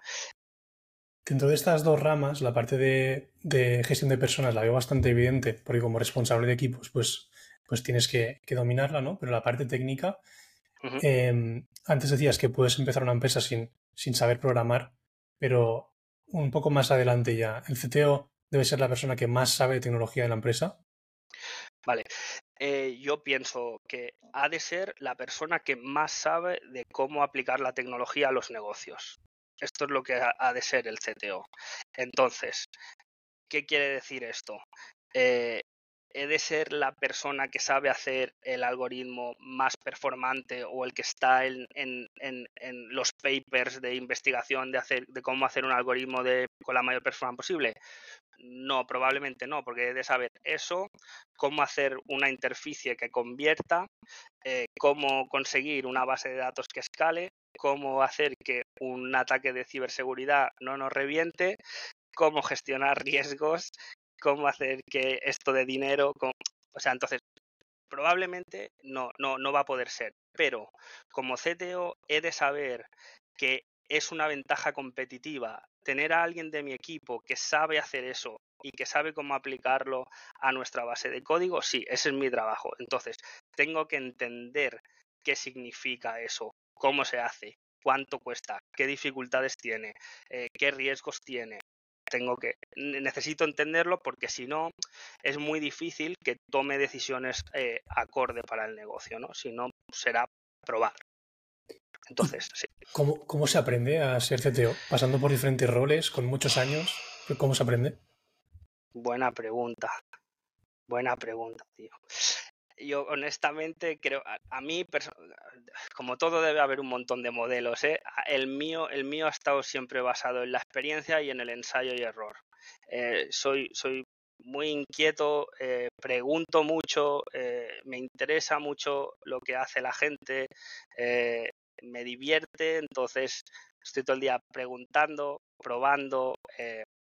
Dentro de estas dos ramas, la parte de, gestión de personas la veo bastante evidente, porque como responsable de equipos, pues, pues tienes que dominarla, ¿no? Pero la parte técnica, Em, antes decías que puedes empezar una empresa sin, sin saber programar, pero un poco más adelante ya, ¿el CTO debe ser la persona que más sabe de tecnología de la empresa? Vale, eh, yo pienso que ha de ser la persona que más sabe de cómo aplicar la tecnología a los negocios. Esto es lo que ha de ser el CTO. Entonces, ¿qué quiere decir esto? Eh, he de ser la persona que sabe hacer el algoritmo más performante o el que está en, los papers de investigación de, hacer, de cómo hacer un algoritmo de, con la mayor performance posible? No, probablemente no, porque he de saber eso, cómo hacer una interficie que convierta, eh, cómo conseguir una base de datos que escale, cómo hacer que un ataque de ciberseguridad no nos reviente, cómo gestionar [LAUGHS] riesgos cómo hacer que esto de dinero, o sea, entonces probablemente no, no, no va a poder ser. Pero como CTO he de saber que es una ventaja competitiva tener a alguien de mi equipo que sabe hacer eso y que sabe cómo aplicarlo a nuestra base de código, sí, ese es mi trabajo. Entonces, tengo que entender qué significa eso, cómo se hace, cuánto cuesta, qué dificultades tiene, eh, qué riesgos tiene, tengo que necesito entenderlo porque si no es muy difícil que tome decisiones eh, acorde para el negocio, ¿no? Si no será probar. Entonces, sí. ¿Cómo, ¿Cómo se aprende a ser CTO? Pasando por diferentes roles, con muchos años, ¿cómo se aprende? Buena pregunta. Buena pregunta, tío yo honestamente creo, a, mí, como todo debe haber un montón de modelos, ¿eh? el, mío, el mío ha estado siempre basado en la experiencia y en el ensayo y error. Eh, soy, soy muy inquieto, eh, pregunto mucho, me interesa mucho lo que hace la gente, me divierte, entonces estoy todo el día preguntando, probando,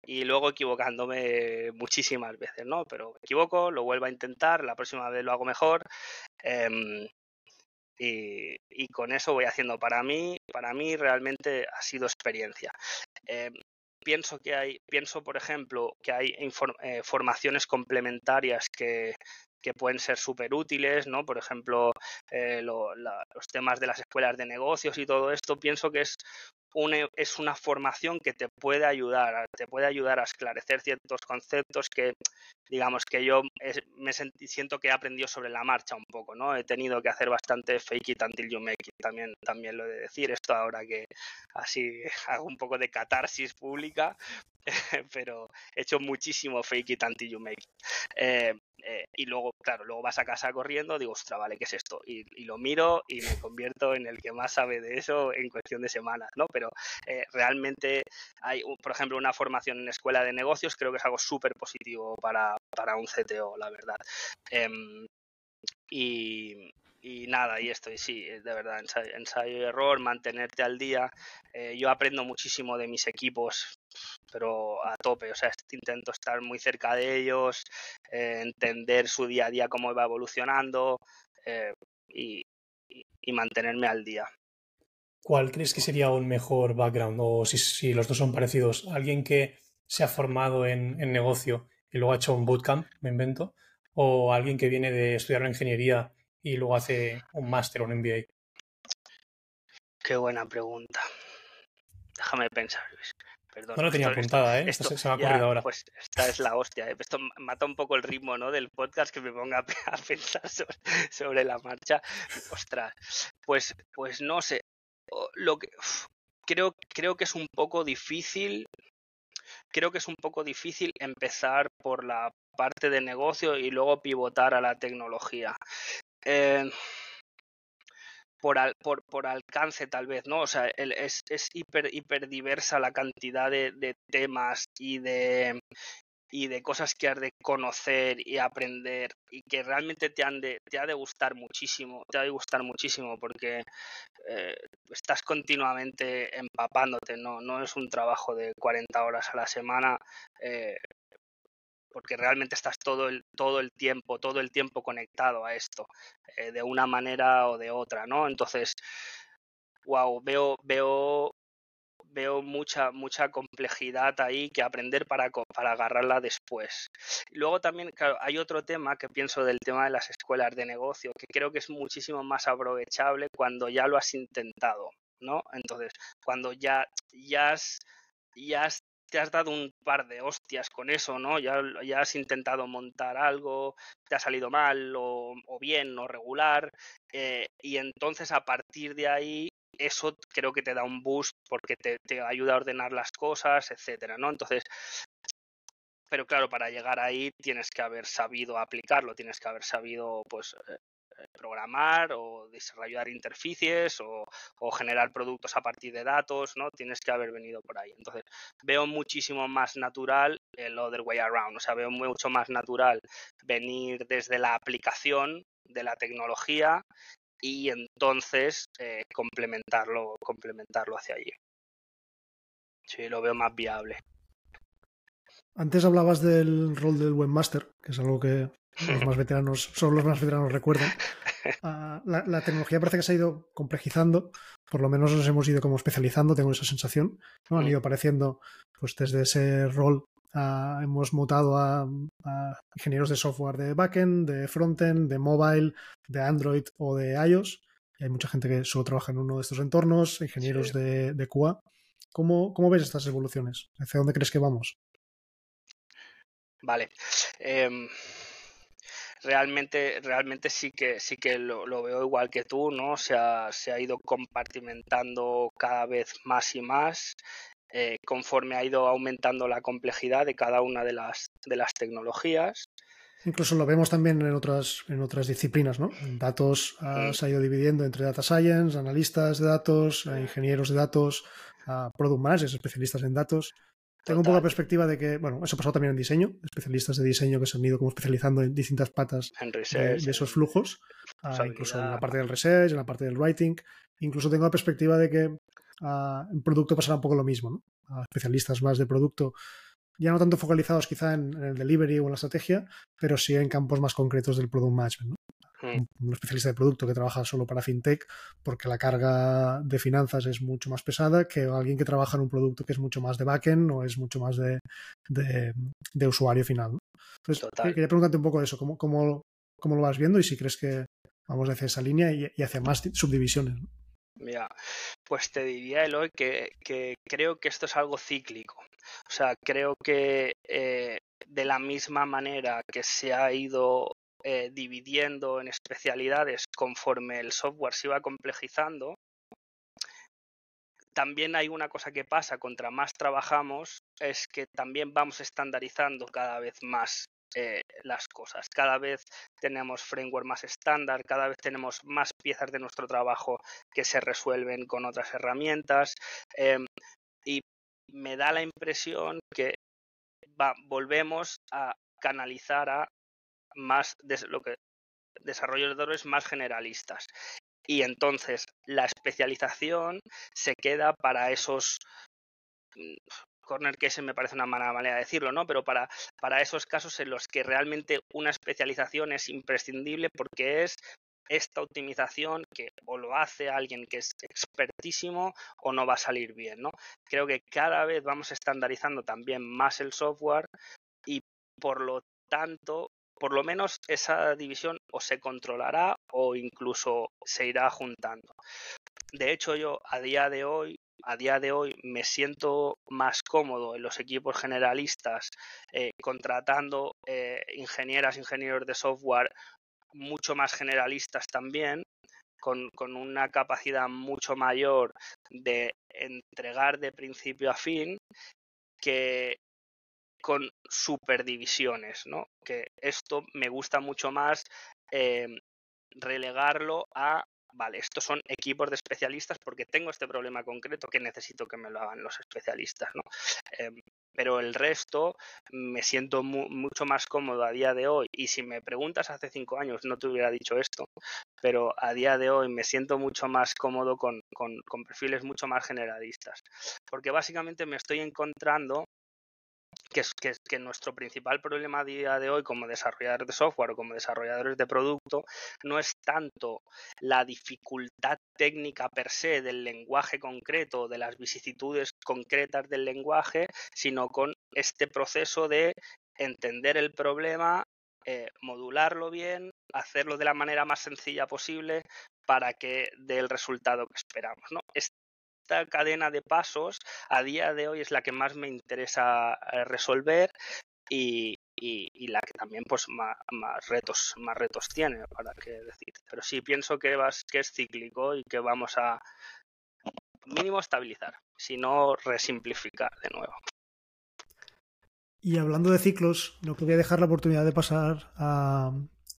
y luego equivocándome muchísimas veces, ¿no? Pero me equivoco, lo vuelvo a intentar, la próxima vez lo hago mejor. Em, y, con eso voy haciendo. Para mí, para mí realmente ha sido experiencia. Em, pienso que hay, pienso por ejemplo que hay eh, formaciones complementarias que, que pueden ser súper útiles, ¿no? Por ejemplo, eh, los temas de las escuelas de negocios y todo esto, pienso que es una, es una formación que te puede ayudar, te puede ayudar a esclarecer ciertos conceptos que, digamos, que yo me siento que he aprendido sobre la marcha un poco, ¿no? He tenido que hacer bastante fake it until you make it, también, también lo de decir, esto ahora que así [LAUGHS] hago un poco de catarsis pública, [LAUGHS] pero he hecho muchísimo fake it until you make it. Eh, eh, y luego, claro, luego vas a casa corriendo, digo, ostra, vale, ¿qué es esto? Y, lo miro y me convierto en el que más sabe de eso en cuestión de semanas, ¿no? Pero eh, realmente hay, por ejemplo, una formación en escuela de negocios, creo que es algo súper positivo para, para, un CTO, la verdad. Em, y, y nada, y esto, y sí, de verdad, ensayo, y error, mantenerte al día. Eh, yo aprendo muchísimo de mis equipos, pero a tope, o sea, intento estar muy cerca de ellos, eh, entender su día a día, cómo va evolucionando eh, y, mantenerme al día. ¿Cuál crees que sería un mejor background? O si, los dos son parecidos, alguien que se ha formado en, en negocio y luego ha hecho un bootcamp, me invento, o alguien que viene de estudiar una ingeniería y luego hace un máster o un MBA? Qué buena pregunta. Déjame pensar, Luis. Perdón, no lo tenía apuntada, ¿eh? Esto, se, me ha ocurrido ahora. Pues esta es la hostia. ¿eh? Esto mata un poco el ritmo ¿no? del podcast que me ponga a pensar sobre, la marcha. Ostras. Pues, pues no sé. Lo que, creo, creo que es un poco difícil. Creo que es un poco difícil empezar por la parte de negocio y luego pivotar a la tecnología. Eh, por, alcance tal vez, ¿no? O sea, es, hiper, hiper diversa la cantidad de, de, temas y de, y de cosas que has de conocer y aprender y que realmente te, han de, te ha de gustar muchísimo, te ha de gustar muchísimo porque eh, estás continuamente empapándote, ¿no? No es un trabajo de 40 horas a la semana, eh, porque realmente estás todo el, todo el tiempo, todo el tiempo conectado a esto, eh, de una manera o de otra, ¿no? Entonces, wow, veo, veo, veo mucha, mucha complejidad ahí que aprender para, para agarrarla después. luego también, claro, hay otro tema que pienso del tema de las escuelas de negocio, que creo que es muchísimo más aprovechable cuando ya lo has intentado, ¿no? Entonces, cuando ya, ya ya has te has dado un par de hostias con eso, ¿no? Ya, ya has intentado montar algo, te ha salido mal o, bien o regular, eh, y entonces a partir de ahí eso creo que te da un boost porque te, te ayuda a ordenar las cosas, etcétera, ¿no? Entonces, pero claro, para llegar ahí tienes que haber sabido aplicarlo, tienes que haber sabido pues eh, programar o desarrollar interfaces o, generar productos a partir de datos, ¿no? Tienes que haber venido por ahí. Entonces, veo muchísimo más natural el other way around, o sea, veo mucho más natural venir desde la aplicación de la tecnología y entonces eh, complementarlo, complementarlo hacia allí. Sí, lo veo más viable. Antes hablabas del rol del webmaster, que es algo que los más veteranos, solo los más veteranos recuerdan. [LAUGHS] Ah, la, tecnología parece que se ha ido complejizando, por lo menos nos hemos ido como especializando, tengo esa sensación. ¿no? Han ido apareciendo, pues desde ese rol ah, hemos mutado a, ingenieros de software de backend, de frontend, de mobile, de Android o de iOS. Y hay mucha gente que solo trabaja en uno de estos entornos, ingenieros de, de QA. ¿Cómo, ¿Cómo ves estas evoluciones? ¿Hacia dónde crees que vamos? Vale. Em, realmente, realmente sí que sí que lo, veo igual que tú, ¿no? Se ha, se ha ido compartimentando cada vez más y más. Eh, conforme ha ido aumentando la complejidad de cada una de las, de las tecnologías. Incluso lo vemos también en otras, en otras disciplinas, ¿no? datos ah, se ha ido dividiendo entre data science, analistas de datos, ingenieros de datos, product managers, especialistas en datos. Tengo un poco la perspectiva de que, bueno, eso ha pasado también en diseño, especialistas de diseño que se han ido como especializando en distintas patas de, esos flujos, ah, incluso en la parte del research, en la parte del writing. Incluso tengo la perspectiva de que uh, en producto pasará un poco lo mismo, ¿no? A especialistas más de producto, ya no tanto focalizados quizá en, en, el delivery o en la estrategia, pero sí en campos más concretos del product management, ¿no? Hmm. un especialista de producto que trabaja solo para fintech porque la carga de finanzas es mucho más pesada que alguien que trabaja en un producto que es mucho más de backend o es mucho más de, de, usuario final. Entonces, quería preguntarte un poco eso, ¿cómo, cómo, cómo, lo vas viendo y si crees que vamos hacia esa línea y, hacia más subdivisiones. Mira, pues te diría, Eloy, que, que, creo que esto es algo cíclico. O sea, creo que eh, de la misma manera que se ha ido eh, dividiendo en especialidades conforme el software se iba complejizando. También hay una cosa que pasa, contra más trabajamos, es que también vamos estandarizando cada vez más eh, las cosas. Cada vez tenemos framework más estándar, cada vez tenemos más piezas de nuestro trabajo que se resuelven con otras herramientas. Em, y me da la impresión que volvemos a canalizar a más de lo que desarrolladores más generalistas. Y entonces la especialización se queda para esos mm, corner case me parece una mala manera de decirlo, ¿no? Pero para, para esos casos en los que realmente una especialización es imprescindible porque es esta optimización que o lo hace alguien que es expertísimo o no va a salir bien, ¿no? Creo que cada vez vamos estandarizando también más el software y por lo tanto por lo menos esa división o se controlará o incluso se irá juntando. De hecho, yo a día de hoy a día de hoy me siento más cómodo en los equipos generalistas eh, contratando eh, ingenieras, ingenieros de software mucho más generalistas también, con, con, una capacidad mucho mayor de entregar de principio a fin que con superdivisiones, ¿no? Que esto me gusta mucho más eh, relegarlo a vale, estos son equipos de especialistas porque tengo este problema concreto que necesito que me lo hagan los especialistas, ¿no? Em, pero el resto me siento mucho más cómodo a día de hoy y si me preguntas hace cinco años no te hubiera dicho esto, pero a día de hoy me siento mucho más cómodo con, con perfiles mucho más generalistas porque básicamente me estoy encontrando que, es, que, que, nuestro principal problema a día de hoy como desarrolladores de software o como desarrolladores de producto no es tanto la dificultad técnica per se del lenguaje concreto, de las vicisitudes concretas del lenguaje, sino con este proceso de entender el problema, eh, modularlo bien, hacerlo de la manera más sencilla posible para que dé el resultado que esperamos. ¿no? Esta cadena de pasos a día de hoy es la que más me interesa eh, resolver y, la que también pues más, retos más retos tiene para qué decir. Pero sí pienso que vas que es cíclico y que vamos a mínimo estabilizar si no resimplificar de nuevo. Y hablando de ciclos no quería dejar la oportunidad de pasar a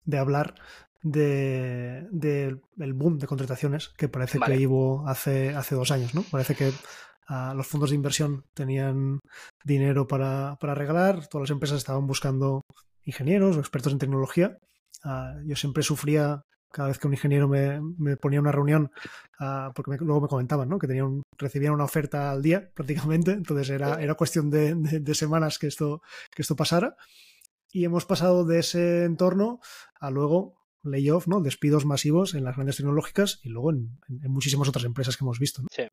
de hablar del de, boom de contrataciones que parece que hubo hace, hace dos años, ¿no? Parece que uh, los fondos de inversión tenían dinero para, para, regalar, todas las empresas estaban buscando ingenieros o expertos en tecnología. Uh, yo siempre sufría cada vez que un ingeniero me, me ponía una reunión, uh, porque me, luego me comentaban ¿no? que tenían, recibían una oferta al día [LAUGHS] prácticamente, entonces era, era cuestión de, de, de semanas que esto, que esto pasara. Y hemos pasado de ese entorno a luego layoff, ¿no? Despidos masivos en las grandes tecnológicas y luego en, muchísimas otras empresas que hemos visto. ¿no? Sí.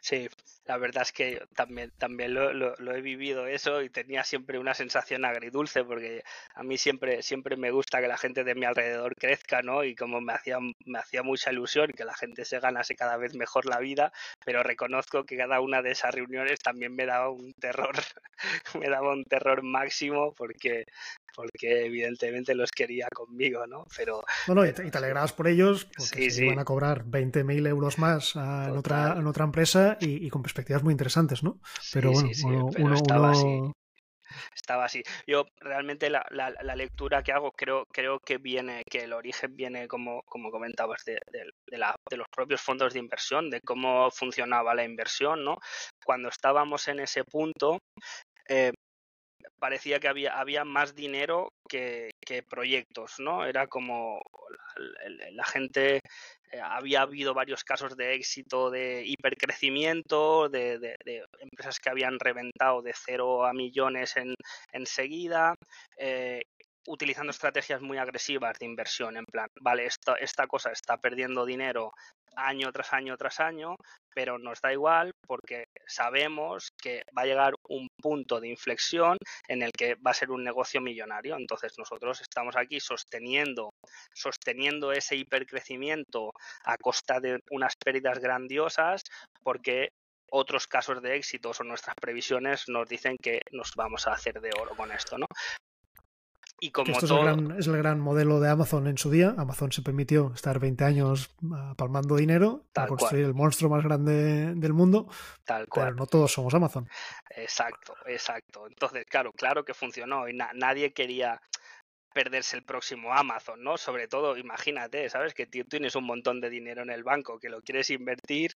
Sí, la verdad es que también, también lo, lo, lo, he vivido eso y tenía siempre una sensación agridulce porque a mí siempre, siempre me gusta que la gente de mi alrededor crezca, ¿no? Y como me hacía, me hacía mucha ilusión que la gente se ganase cada vez mejor la vida, pero reconozco que cada una de esas reuniones también me daba un terror, [LAUGHS] me daba un terror máximo porque, porque evidentemente los quería conmigo, ¿no? Pero... Bueno, y te, y te alegrabas por ellos porque sí, se sí. iban a cobrar 20.000 euros más en otra, en otra empresa y, y, con perspectivas muy interesantes, ¿no? Pero sí, bueno, sí, uno, pero uno, estaba uno... así. Estaba así. Yo realmente la, la, la, lectura que hago creo, creo que viene, que el origen viene, como, como comentabas, de, de, de, la, de los propios fondos de inversión, de cómo funcionaba la inversión, ¿no? Cuando estábamos en ese punto, eh, parecía que había, había más dinero que, que, proyectos, ¿no? Era como la, la gente, había habido varios casos de éxito de hipercrecimiento, de, de, empresas que habían reventado de cero a millones en, enseguida, eh, utilizando estrategias muy agresivas de inversión, en plan, vale, esta, esta cosa está perdiendo dinero año tras año tras año, pero nos da igual porque sabemos que va a llegar un punto de inflexión en el que va a ser un negocio millonario. Entonces nosotros estamos aquí sosteniendo, sosteniendo ese hipercrecimiento a costa de unas pérdidas grandiosas porque otros casos de éxito o nuestras previsiones nos dicen que nos vamos a hacer de oro con esto, ¿no? Y como esto todo... es, el gran, es, el gran, modelo de Amazon en su día. Amazon se permitió estar 20 años uh, palmando dinero Tal para construir cual. el monstruo más grande del mundo. Tal cual. Pero no todos somos Amazon. Exacto, exacto. Entonces, claro, claro que funcionó y na nadie quería perderse el próximo Amazon, ¿no? Sobre todo, imagínate, ¿sabes? Que tienes un montón de dinero en el banco, que lo quieres invertir,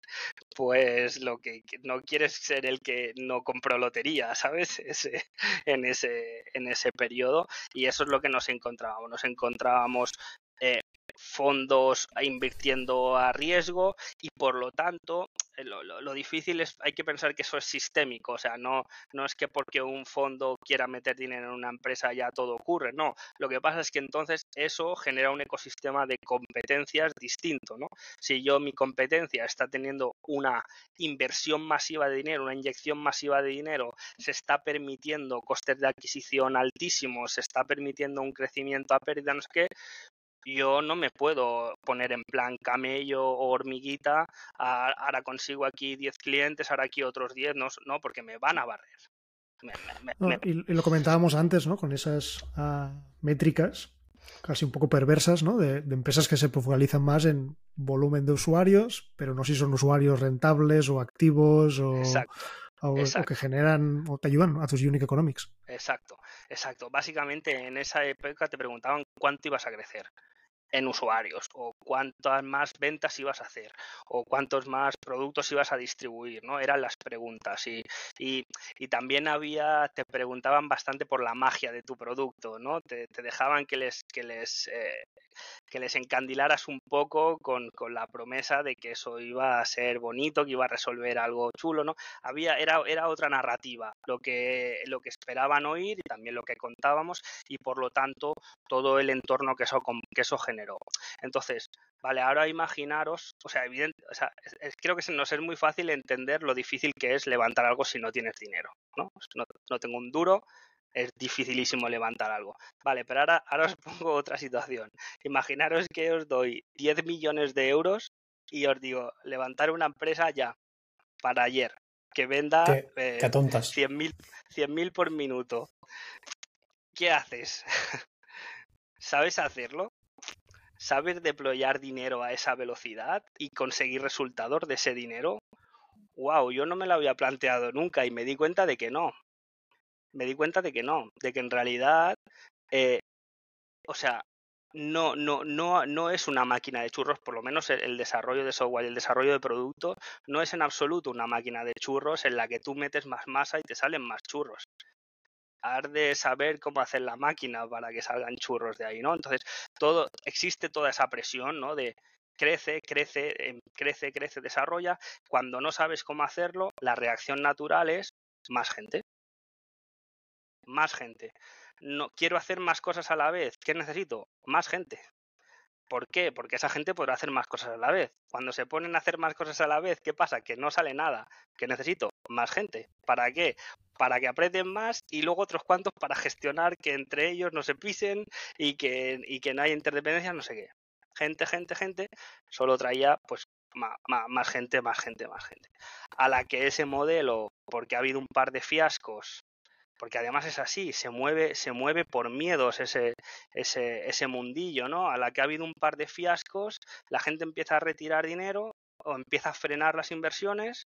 pues lo que no quieres ser el que no compró lotería, [LAUGHS] ¿sabes? Ese, en, ese, en ese periodo. Y eso es lo que nos encontrábamos. Nos encontrábamos fondos invirtiendo a riesgo y por lo tanto eh, lo, difícil es, hay que pensar que eso es sistémico, o sea, no, no es que porque un fondo quiera meter dinero en una empresa ya todo ocurre, no. Lo que pasa es que entonces eso genera un ecosistema de competencias distinto, ¿no? Si yo mi competencia está teniendo una inversión masiva de dinero, una inyección masiva de dinero, se está permitiendo costes de adquisición altísimos, se está permitiendo un crecimiento a pérdida, no yo no me puedo poner en plan camello o hormiguita, ahora consigo aquí 10 clientes, ahora aquí otros 10, no, no porque me van a barrer. y, lo comentábamos antes, ¿no? Con esas ah, métricas casi un poco perversas, ¿no? De, empresas que se focalizan más en volumen de usuarios, pero no si son usuarios rentables o activos o, o, que generan o te ayudan a tus unique economics. Exacto, exacto. Básicamente en esa época te preguntaban cuánto ibas a crecer en usuarios o cuántas más ventas ibas a hacer o cuántos más productos ibas a distribuir, ¿no? Eran las preguntas y, y, también había, te preguntaban bastante por la magia de tu producto, ¿no? Te, dejaban que les, que les, eh, que les encandilaras un poco con, con, la promesa de que eso iba a ser bonito, que iba a resolver algo chulo, ¿no? Había, era, era otra narrativa, lo que, lo que esperaban oír y también lo que contábamos y por lo tanto todo el entorno que eso, que eso generó. Entonces, vale, ahora imaginaros, o sea, evidente, o sea, creo que nos es muy fácil entender lo difícil que es levantar algo si no tienes dinero, ¿no? No, no tengo un duro, es dificilísimo levantar algo. Vale, pero ahora, ahora os [LAUGHS] pongo otra situación. Imaginaros que os doy 10 millones de euros y os digo, levantar una empresa ya, para ayer, que venda eh, 100.000 por minuto. ¿Qué haces? [LAUGHS] ¿Sabes hacerlo? ¿Sabes deployar dinero a esa velocidad y conseguir resultados de ese dinero? Wow, yo no me lo había planteado nunca y me di cuenta de que no me di cuenta de que no, de que en realidad, eh, o sea, no, no, no, no es una máquina de churros, por lo menos el, desarrollo de software y el desarrollo de producto no es en absoluto una máquina de churros en la que tú metes más masa y te salen más churros. Has de saber cómo hacer la máquina para que salgan churros de ahí, ¿no? Entonces, todo, existe toda esa presión, ¿no? De crece, crece, em, crece, crece, desarrolla. Cuando no sabes cómo hacerlo, la reacción natural es más gente más gente. No quiero hacer más cosas a la vez. ¿Qué necesito? Más gente. ¿Por qué? Porque esa gente podrá hacer más cosas a la vez. Cuando se ponen a hacer más cosas a la vez, ¿qué pasa? Que no sale nada. ¿Qué necesito? Más gente. ¿Para qué? Para que aprieten más y luego otros cuantos para gestionar que entre ellos no se pisen y que, y que no haya interdependencia, no sé qué. Gente, gente, gente, solo traía pues más, más, gente, más gente, más gente. A la que ese modelo, porque ha habido un par de fiascos porque además es así, se mueve, se mueve por miedos ese, ese, ese mundillo, ¿no? A la que ha habido un par de fiascos, la gente empieza a retirar dinero o empieza a frenar las inversiones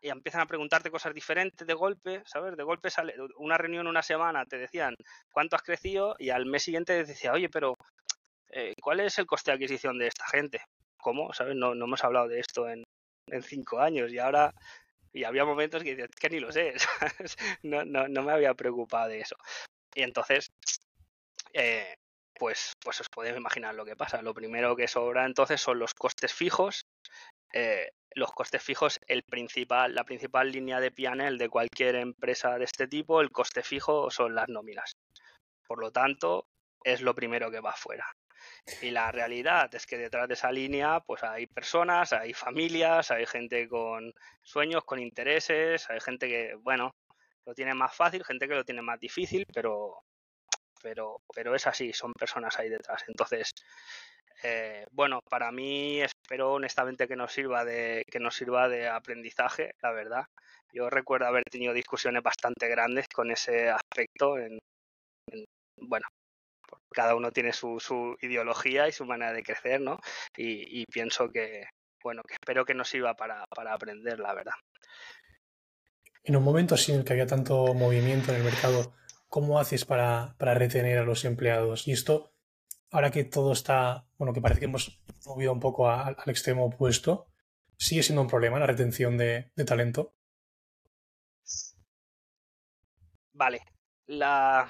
y empiezan a preguntarte cosas diferentes de golpe, ¿sabes? De golpe sale una reunión una semana, te decían cuánto has crecido y al mes siguiente te decía, oye, pero eh, ¿cuál es el coste de adquisición de esta gente? ¿Cómo? ¿Sabes? No, no hemos hablado de esto en, en cinco años y ahora y había momentos que que ni lo sé, [LAUGHS] no, no, no, me había preocupado de eso. Y entonces, eh, pues, pues os podéis imaginar lo que pasa. Lo primero que sobra entonces son los costes fijos. Eh, los costes fijos, el principal, la principal línea de PNL de cualquier empresa de este tipo, el coste fijo son las nóminas. Por lo tanto, es lo primero que va afuera. Y la realidad es que detrás de esa línea pues hay personas, hay familias, hay gente con sueños, con intereses, hay gente que, bueno, lo tiene más fácil, gente que lo tiene más difícil, pero, pero, pero es así, son personas ahí detrás. Entonces, eh, bueno, para mí espero honestamente que nos sirva de, que nos sirva de aprendizaje, la verdad. Yo recuerdo haber tenido discusiones bastante grandes con ese aspecto en bueno, cada uno tiene su, su ideología y su manera de crecer, ¿no? Y, pienso que, bueno, que espero que nos sirva para, para aprender, la verdad. En un momento así en el que había tanto movimiento en el mercado, ¿cómo haces para, para, retener a los empleados? Y esto, ahora que todo está, bueno, que parece que hemos movido un poco al extremo opuesto, ¿sigue siendo un problema la retención de, de talento? Vale. La,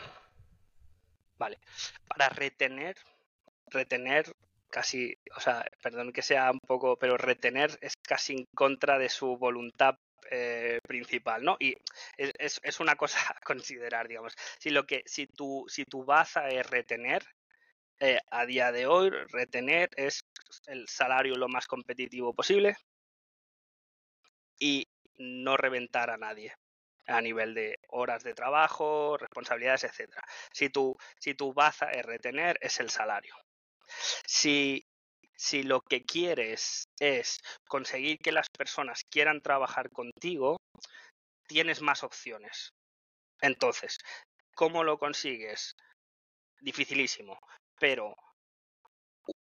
Vale. Para retener, retener casi, o sea, perdón que sea un poco, pero retener es casi en contra de su voluntad eh, principal, ¿no? Y es, es, una cosa [LAUGHS] a considerar, digamos. Si lo que, si tu, si tu baza es retener, eh, a día de hoy, retener es el salario lo más competitivo posible y no reventar a nadie a nivel de horas de trabajo, responsabilidades, etcétera. Si tu, si tu baza es retener, es el salario. Si, si lo que quieres es conseguir que las personas quieran trabajar contigo, tienes más opciones. Entonces, ¿cómo lo consigues? Dificilísimo, pero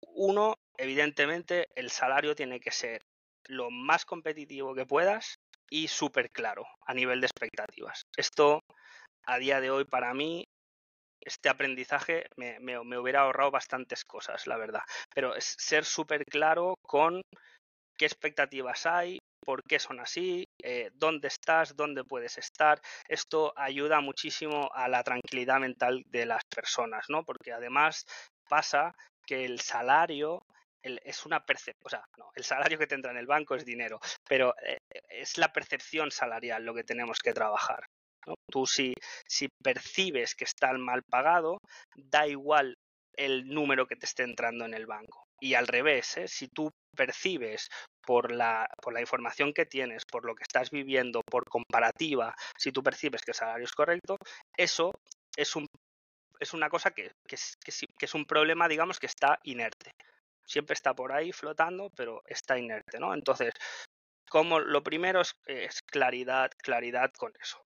uno, evidentemente, el salario tiene que ser lo más competitivo que puedas y súper claro a nivel de expectativas. Esto, a día de hoy, para mí, este aprendizaje me, hubiera ahorrado bastantes cosas, la verdad. Pero es ser súper claro con qué expectativas hay, por qué son así, eh, dónde estás, dónde puedes estar. Esto ayuda muchísimo a la tranquilidad mental de las personas, ¿no? Porque además pasa que el salario es una percepción, o sea, no, el salario que tendrá en el banco es dinero, pero eh, es la percepción salarial lo que tenemos que trabajar. Tú si, si percibes que está mal pagado, da igual el número que te esté entrando en el banco. Y al revés, ¿eh? si tú percibes por la, por la información que tienes, por lo que estás viviendo, por comparativa, si tú percibes que el salario es correcto, eso es un es una cosa que, que, que, es un problema, digamos, que está inerte siempre está por ahí flotando, pero está inerte, ¿no? Entonces, como lo primero es, claridad, claridad con eso.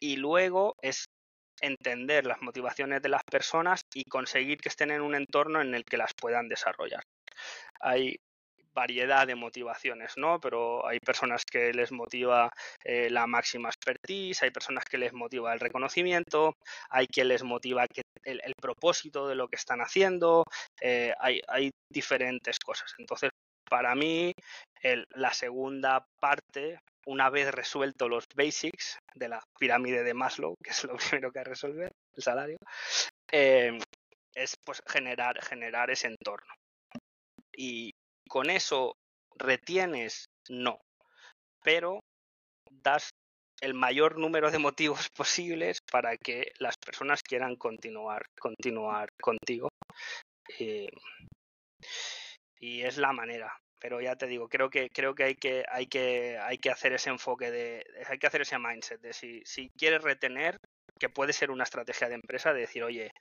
Y luego es entender las motivaciones de las personas y conseguir que estén en un entorno en el que las puedan desarrollar. Hay variedad de motivaciones, ¿no? Pero hay personas que les motiva eh, la máxima expertise, hay personas que les motiva el reconocimiento, hay quien les motiva que el, propósito de lo que están haciendo, eh, hay, diferentes cosas. Entonces, para mí, la segunda parte, una vez resuelto los basics de la pirámide de Maslow, que es lo [LAUGHS] primero que que resolver, el salario, eh, es pues generar, generar ese entorno. Y, con eso retienes, no, pero das el mayor número de motivos [LAUGHS] posibles para que las personas quieran continuar, continuar contigo. Eh, y es la manera. Pero ya te digo, creo que, creo que hay que, hay que, hay que hacer ese enfoque de, hay que hacer ese mindset de si, si quieres retener, que puede ser una estrategia de empresa de decir, oye,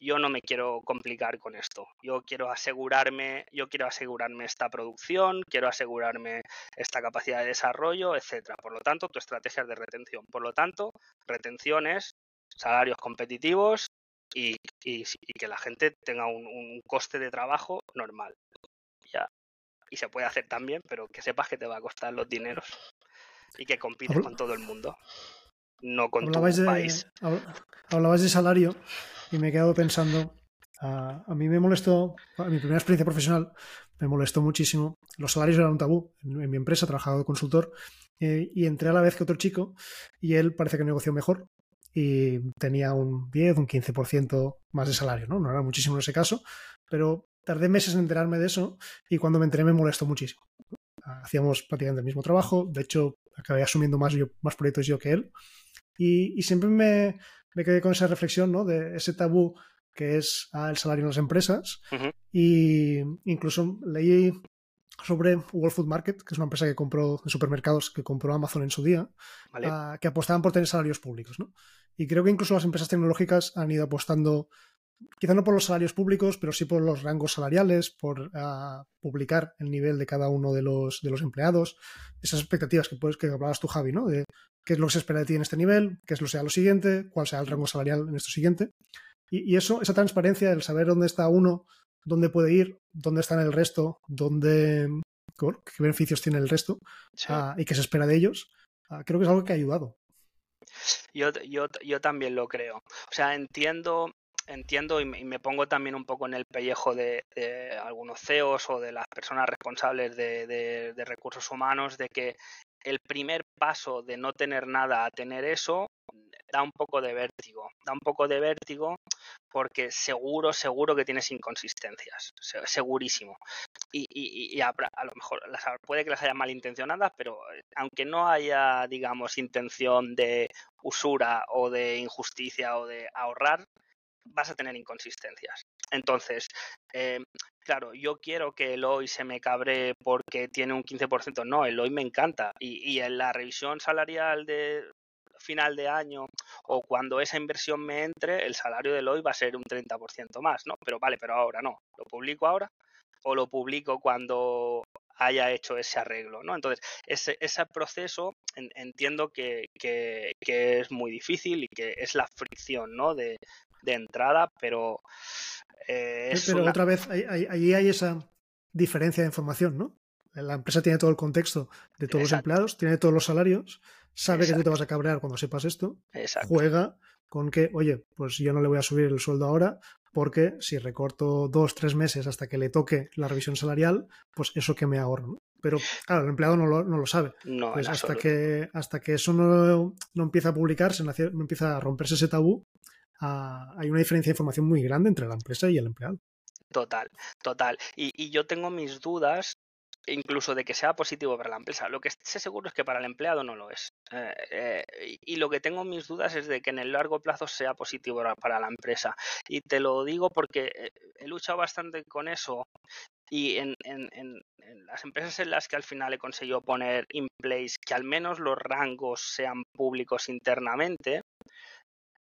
yo no me quiero complicar con esto. Yo quiero asegurarme, yo quiero asegurarme esta producción, quiero asegurarme esta capacidad de desarrollo, etcétera. Por lo tanto, tu estrategia es de retención. Por lo tanto, retenciones, salarios competitivos y, que la gente tenga un, coste de trabajo normal. Ya. Y se puede hacer también, pero que sepas que te va a costar los dineros y que compites con todo el mundo no con tu país. Hablabas de salario y me he quedado pensando, a, mí me molestó, a mi primera experiencia profesional me molestó muchísimo. Los salarios eran un tabú. En, mi empresa trabajaba de consultor eh, y entré a la vez que otro chico y él parece que negoció mejor y tenía un 10, un 15% más de salario, ¿no? No era muchísimo en ese caso, pero tardé meses en enterarme de eso y cuando me enteré me molestó muchísimo. Hacíamos prácticamente el mismo trabajo, de hecho acabé asumiendo más, yo, más proyectos yo que él y, siempre me, quedé con esa reflexión, ¿no? De ese tabú que es el salario en las empresas. Y incluso leí sobre World Food Market, que es una empresa que compró de supermercados, que compró Amazon en su día, ah, que apostaban por tener salarios públicos, ¿no? Y creo que incluso las empresas tecnológicas han ido apostando, quizá no por los salarios públicos, pero sí por los rangos salariales, por ah, publicar el nivel de cada uno de los, de los empleados, esas expectativas que, puedes, que hablabas tú, Javi, ¿no? De qué es lo que se espera de ti en este nivel, qué es lo que sea lo siguiente, cuál sea el rango salarial en esto siguiente. Y, eso, esa transparencia, el saber dónde está uno, dónde puede ir, dónde está en el resto, dónde, qué beneficios tiene el resto ah, y qué se espera de ellos, ah, creo que es algo que ha ayudado. Yo, yo, yo también lo creo. O sea, entiendo, entiendo y me, pongo también un poco en el pellejo de, algunos CEOs o de las personas responsables de, recursos humanos de que el primer paso de no tener nada a tener eso da un poco de vértigo. Da un poco de vértigo porque seguro, seguro que tienes inconsistencias. Segurísimo. Y, a, lo mejor puede que las haya malintencionadas, pero eh, aunque no haya, digamos, intención de usura o de injusticia o de ahorrar, vas a tener inconsistencias. Entonces, eh, claro, yo quiero que el hoy se me cabre porque tiene un 15%. No, el hoy me encanta. Y, en la revisión salarial de final de año o cuando esa inversión me entre, el salario del hoy va a ser un 30% más, ¿no? Pero vale, pero ahora no. ¿Lo publico ahora? ¿O lo publico cuando haya hecho ese arreglo, ¿no? Entonces, ese, ese proceso entiendo que, que, es muy difícil y que es la fricción, ¿no? De, de entrada, pero... Eh, pero otra vez, allí hay esa diferencia de información, ¿no? La empresa tiene todo el contexto de todos los empleados, tiene todos los salarios, sabe que tú te vas a cabrear cuando sepas esto, juega con que, oye, pues yo no le voy a subir el sueldo ahora porque si recorto dos, tres meses hasta que le toque la revisión salarial, pues eso que me ahorro. Pero claro, el empleado no lo, no lo sabe. No, pues hasta, que, hasta que eso no, no empieza a publicarse, no empieza a romperse ese tabú, hay una diferencia de información muy grande entre la empresa y el empleado. Total, total. Y, yo tengo mis dudas incluso de que sea positivo para la empresa. Lo que sé seguro es que para el empleado no lo es. Eh, eh, y lo que tengo mis dudas es de que en el largo plazo sea positivo para la empresa. Y te lo digo porque eh, he luchado bastante con eso y en, las empresas en las que al final he conseguido poner in place que al menos los rangos sean públicos internamente,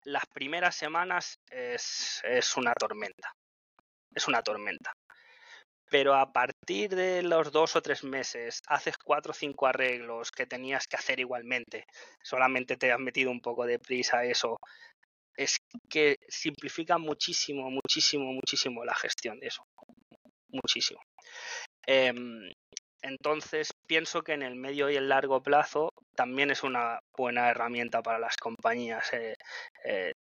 las primeras semanas es una tormenta. Es una tormenta pero a partir de los dos o tres meses haces cuatro o cinco arreglos que tenías que hacer igualmente, solamente te has metido un poco de prisa eso, es que simplifica muchísimo, muchísimo, muchísimo la gestión de eso. Muchísimo. Em, entonces, pienso que en el medio y el largo plazo también es una buena herramienta para las compañías. Eh, eh,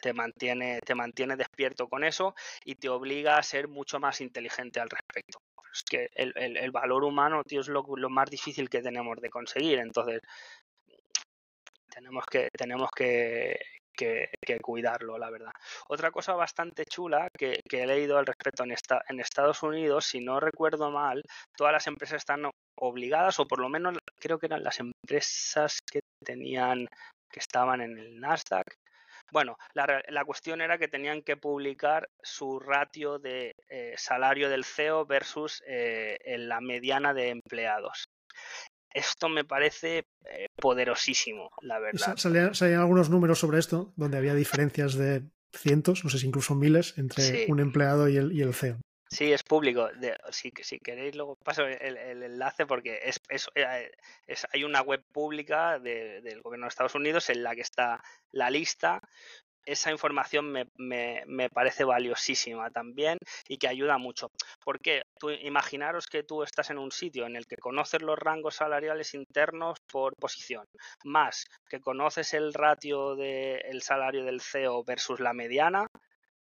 te, mantiene, te mantiene despierto con eso y te obliga a ser mucho más inteligente al respecto. Es que el, valor humano, tío, es lo, más difícil que tenemos de conseguir. Entonces, tenemos que, tenemos que, que, cuidarlo, la verdad. Otra cosa bastante chula que, he leído al respecto en, esta, en Estados Unidos, si no recuerdo mal, todas las empresas están obligadas, o por lo menos creo que eran las empresas que tenían, que estaban en el Nasdaq. Bueno, la, cuestión era que tenían que publicar su ratio de eh, salario del CEO versus eh, la mediana de empleados. Esto me parece eh, poderosísimo, la verdad. Salían, algunos números sobre esto, donde había diferencias de cientos, no sé si incluso miles, entre un empleado y el, y el CEO. Sí, es público. si, si, queréis, luego paso el, enlace porque es, eh, es, hay una web pública del gobierno de Estados Unidos en la que está la lista esa información me, me, me, parece valiosísima también y que ayuda mucho. Porque tú, imaginaros que tú estás en un sitio en el que conoces los rangos salariales internos por posición, más que conoces el ratio del salario del CEO versus la mediana,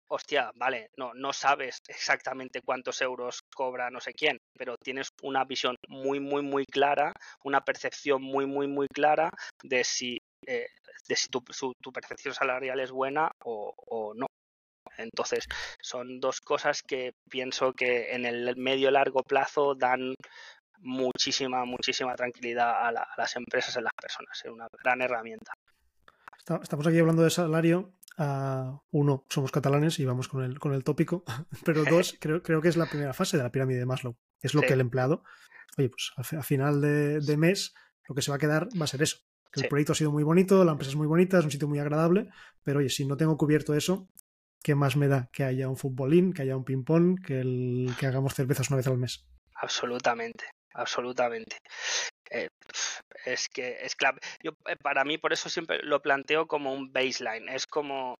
hostia, vale, no, no sabes exactamente cuántos euros cobra no sé quién, pero tienes una visión muy, muy, muy clara, una percepción muy, muy, muy clara de si eh, de si tu, tu, percepción salarial es buena o, no. Entonces, son dos cosas que pienso que en el medio largo plazo dan muchísima, muchísima tranquilidad a, las empresas y a las personas. Es una gran herramienta. Estamos aquí hablando de salario. Uh, uno, somos catalanes y vamos con el, con el tópico. [LAUGHS] Pero [LAUGHS] dos, creo, creo que es la primera fase de la pirámide de Maslow. Es lo que el empleado, oye, pues a, final de, de, mes, lo que se va a quedar va a ser eso. El proyecto ha sido muy bonito, la empresa es muy bonita, es un sitio muy agradable, pero oye, si no tengo cubierto eso, ¿qué más me da que haya un futbolín, que haya un ping-pong, que, el, que hagamos cervezas una vez al mes? Absolutamente, absolutamente. Eh, es que es clave. Yo, eh, para mí, por eso siempre lo planteo como un baseline. Es como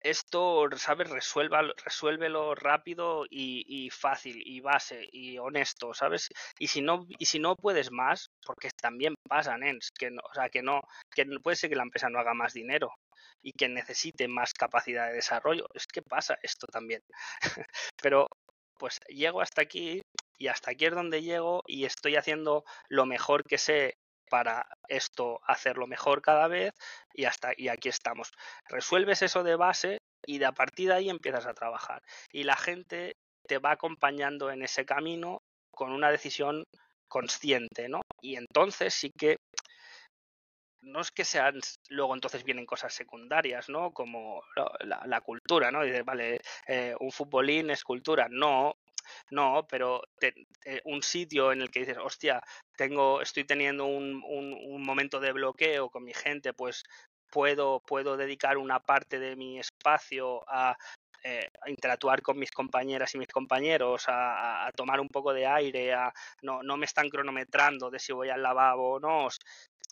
esto, ¿sabes? Resuélvalo, resuélvelo rápido y, fácil y base y honesto, ¿sabes? Y si no, y si no puedes más, porque también pasa, Nens, que no, o sea, que no, que puede ser que la empresa no haga más dinero y que necesite más capacidad de desarrollo. Es que pasa esto también. [LAUGHS] Pero pues llego hasta aquí y hasta aquí es donde llego y estoy haciendo lo mejor que sé para esto hacerlo mejor cada vez y hasta y aquí estamos. Resuelves eso de base y de a partir de ahí empiezas a trabajar. Y la gente te va acompañando en ese camino con una decisión consciente, ¿no? Y entonces sí que no es que sean, luego entonces vienen cosas secundarias, ¿no? Como la, cultura, ¿no? Dices, vale, eh, un futbolín es cultura. No, no, pero un sitio en el que dices, hostia, tengo, estoy teniendo un, un, momento de bloqueo con mi gente, pues puedo, puedo dedicar una parte de mi espacio a eh, interactuar con mis compañeras y mis compañeros, a, tomar un poco de aire, a, no, no, me están cronometrando de si voy al lavabo o no.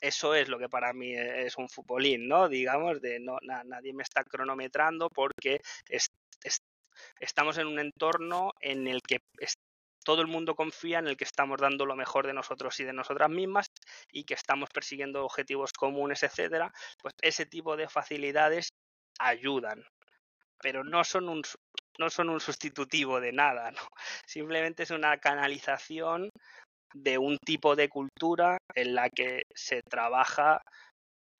Eso es lo que para mí es un futbolín, ¿no? Digamos, de no, nadie me está cronometrando porque estamos en un entorno en el que todo el mundo confía en el que estamos dando lo mejor de nosotros y de nosotras mismas y que estamos persiguiendo objetivos comunes, etcétera, pues ese tipo de facilidades ayudan, pero no son un no son un sustitutivo de nada, ¿no? [LAUGHS] Simplemente es una canalización de un tipo de cultura en la que se trabaja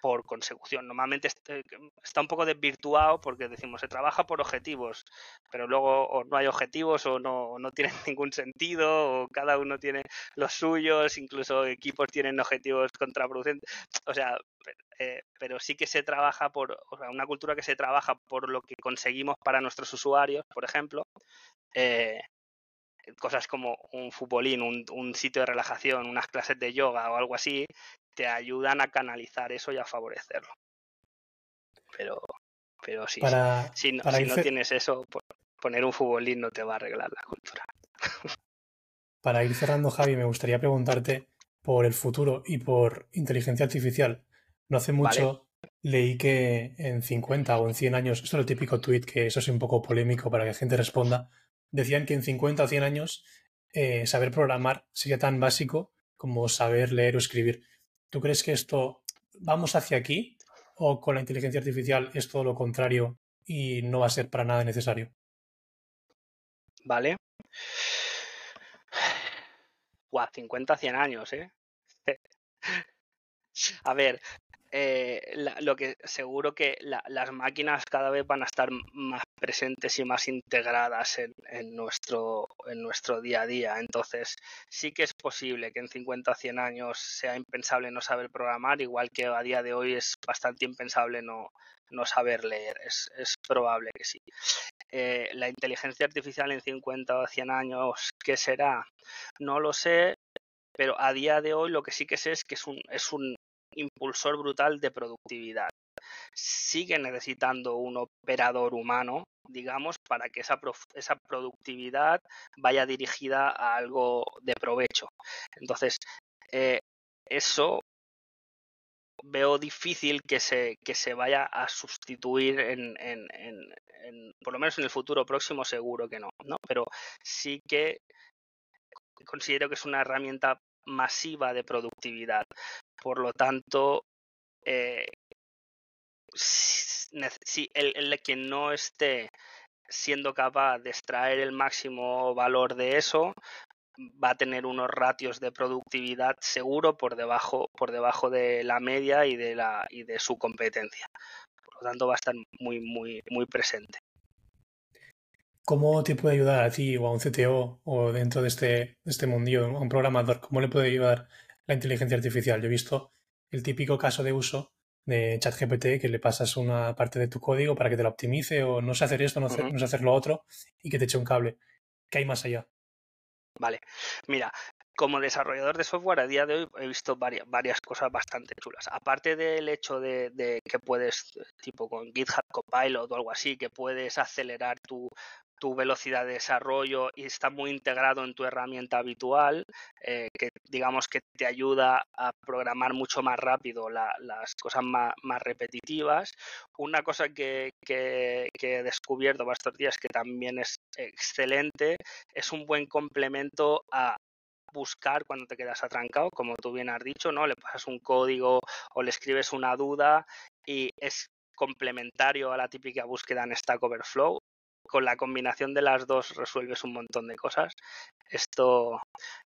por consecución. Normalmente eh, está un poco desvirtuado porque decimos se trabaja por objetivos, pero luego o no hay objetivos o no, no tienen [LAUGHS] ningún sentido o cada uno tiene los suyos, incluso equipos tienen objetivos contraproducentes. O sea, eh, pero sí que se trabaja por, o sea, una cultura que se trabaja por lo que conseguimos para nuestros usuarios, por ejemplo, eh, cosas como un futbolín, un, un, sitio de relajación, unas clases de yoga o algo así, te ayudan a canalizar eso y a favorecerlo. Pero, pero sí, si, no, tienes eso, poner un futbolín no te va a arreglar la cultura. Para ir cerrando, Javi, me gustaría preguntarte por el futuro y por inteligencia artificial. No hace mucho leí que en 50 o en 100 años, esto es el típico tweet que eso es un poco polémico para que la gente responda, decían que en 50 o 100 años eh, saber programar sería tan básico como saber leer o escribir. ¿Tú crees que esto vamos hacia aquí o con la inteligencia artificial es todo lo contrario y no va a ser para nada necesario? Vale. Guau, 50, 100 años, ¿eh? [LAUGHS] A ver, eh, lo que seguro que las máquinas cada vez van a estar más presentes y más integradas en, nuestro, en nuestro día a día. Entonces, sí que es posible que en 50 o 100 años sea impensable no saber programar, igual que a día de hoy es bastante impensable no, no saber leer. Es, probable que sí. Eh, la inteligencia artificial en 50 o 100 años, ¿qué será? No lo sé, pero a día de hoy lo que sí que sé es que es un, es un impulsor brutal de productividad. Sigue necesitando un operador humano, digamos, para que esa, esa productividad vaya dirigida a algo de provecho. Entonces, eh, eso veo difícil que se, que se vaya a sustituir en, en, en, por lo menos en el futuro próximo seguro que no, ¿no? Pero sí que considero que es una herramienta masiva de productividad. Por lo tanto, eh, si el, el que no esté siendo capaz de extraer el máximo valor de eso, va a tener unos ratios de productividad seguro por debajo, por debajo de la media y de, la, y de su competencia. Por lo tanto, va a estar muy, muy, muy presente. ¿Cómo te puede ayudar a ti o a un CTO o dentro de este, de este mundillo, a un programador? ¿Cómo le puede ayudar la inteligencia artificial? Yo he visto el típico caso de uso de ChatGPT que le pasas una parte de tu código para que te lo optimice o no sé hacer esto, no, sé, no sé hacer lo otro y que te eche un cable. ¿Qué hay más allá? Vale, mira, como desarrollador de software a día de hoy he visto varias, varias cosas bastante chulas. Aparte del hecho de, de, que puedes, tipo con GitHub Copilot o algo así, que puedes acelerar tu, tu velocidad de desarrollo y está muy integrado en tu herramienta habitual, eh, que digamos que te ayuda a programar mucho más rápido las cosas más, repetitivas. Una cosa que, que, he descubierto estos días que también es excelente, es un buen complemento a buscar cuando te quedas atrancado, como tú bien has dicho, ¿no? Le pasas un código o le escribes una duda y es complementario a la típica búsqueda en Stack Overflow con la combinación de las dos resuelves un montón de cosas. Esto,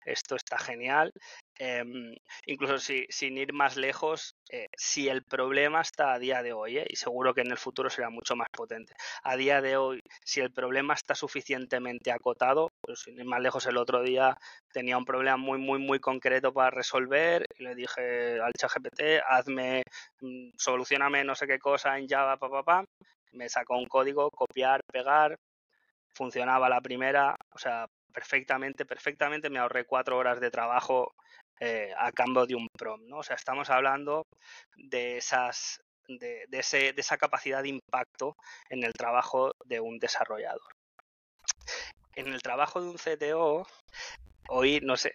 esto está genial. Em, incluso si, sin ir más lejos, eh, si el problema está a día de hoy, eh, y seguro que en el futuro será mucho más potente, a día de hoy, si el problema está suficientemente acotado, pues sin ir más lejos, el otro día tenía un problema muy, muy, muy concreto para resolver y le dije al ChatGPT, hazme, mm, solucioname no sé qué cosa en Java, papá, pa, pa. Me sacó un código, copiar, pegar, funcionaba la primera, o sea, perfectamente, perfectamente me ahorré cuatro horas de trabajo eh, a cambio de un prom, ¿no? O sea, estamos hablando de esas de, ese, de esa capacidad de impacto en el trabajo de un desarrollador. En el trabajo de un CTO, hoy no sé,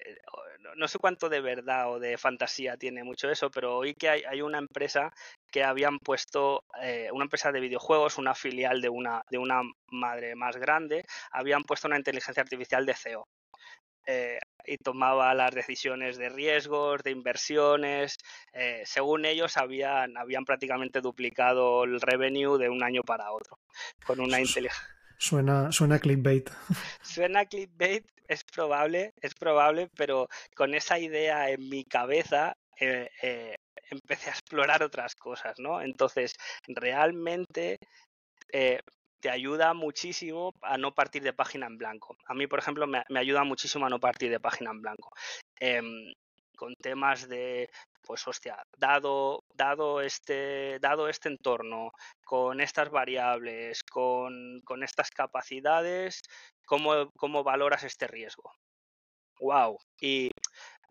no sé cuánto de verdad o de fantasía tiene mucho eso, pero hoy que hay, hay una empresa que habían puesto, eh, una empresa de videojuegos, una filial de una, de una madre más grande, habían puesto una inteligencia artificial de CEO. Eh, y tomaba las decisiones de riesgos, de inversiones. Eh, según ellos, habían, habían prácticamente duplicado el revenue de un año para otro con una inteligencia. Suena, suena clickbait. [LAUGHS] Suena clickbait, es probable, es probable, pero con esa idea en mi cabeza eh, empecé a explorar otras cosas, ¿no? Entonces, realmente te ayuda muchísimo a no partir de página en blanco. A mí, por ejemplo, me, ayuda muchísimo a no partir de página en blanco. Em, con temas de, pues hostia, dado, dado, este, dado este entorno, con estas variables, con, con estas capacidades, ¿cómo, ¿cómo, valoras este riesgo? ¡Wow! Y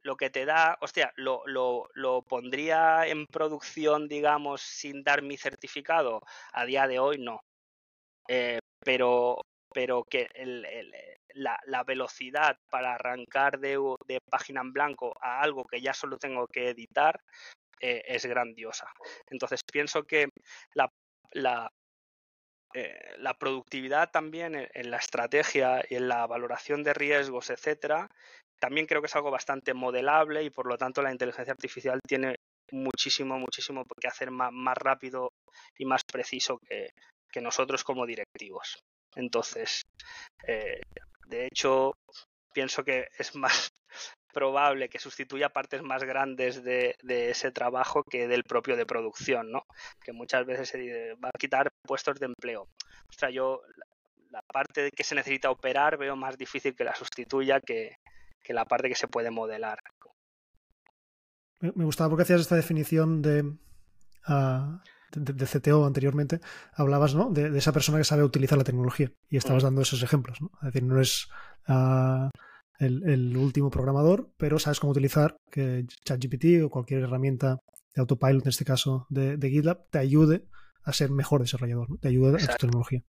lo que te da, hostia, lo, lo, lo, pondría en producción, digamos, sin dar mi certificado. A día de hoy no. Eh, pero, pero que eh, la, velocidad para arrancar de, página en blanco a algo que ya solo tengo que editar eh, es grandiosa. Entonces pienso que la, la, la productividad también en, la estrategia y en la valoración de riesgos, etcétera, también creo que es algo bastante modelable y por lo tanto la inteligencia artificial tiene muchísimo, muchísimo que hacer más, más rápido y más preciso que, que nosotros como directivos. Entonces, eh, de hecho, pienso que es más [LAUGHS] probable que sustituya partes más grandes de, ese trabajo que del propio de producción, ¿no? Que muchas veces va a quitar puestos de empleo. O sea, yo la, parte que se necesita operar veo más difícil que la sustituya que, la parte que se puede modelar. Me, gustaba porque hacías esta definición de ah, de, CTO anteriormente, hablabas ¿no? de, esa persona que sabe utilizar la tecnología y estabas mm. dando esos ejemplos. ¿no? Es decir, no es ah, el, último programador, pero sabes cómo utilizar que ChatGPT o cualquier herramienta de autopilot, en este caso de, GitLab, te ayude a ser mejor desarrollador, te ayude a tu tecnología.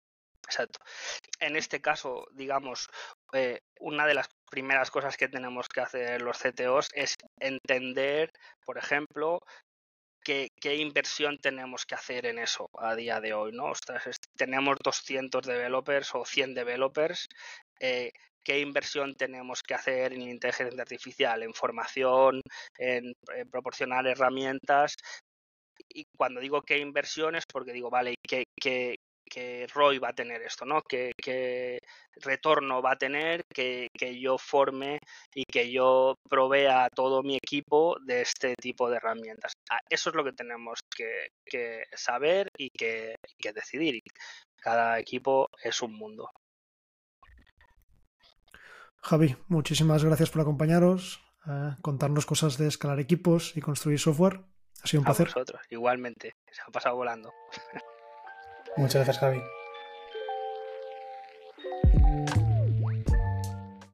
Exacto. En este caso, digamos, eh, una de las primeras cosas que tenemos que hacer los CTOs es entender, por ejemplo, qué, inversión tenemos que hacer en eso a día de hoy, ¿no? tenemos 200 developers o 100 developers, eh, qué inversión tenemos que hacer en inteligencia artificial, en formación, en, proporcionar herramientas. Y cuando digo qué inversión es porque digo, vale, ¿qué, qué, que ROI va a tener esto, ¿no? ¿Qué, retorno va a tener que, yo forme y que yo provea a todo mi equipo de este tipo de herramientas? Ah, eso es lo que tenemos que, saber y que, decidir. Cada equipo es un mundo. Javi, muchísimas gracias por acompañaros, eh, contarnos cosas de escalar equipos y construir software. Ha sido un placer. Vosotros, igualmente. Se ha pasado volando. [LAUGHS] Muchas gracias, Javi.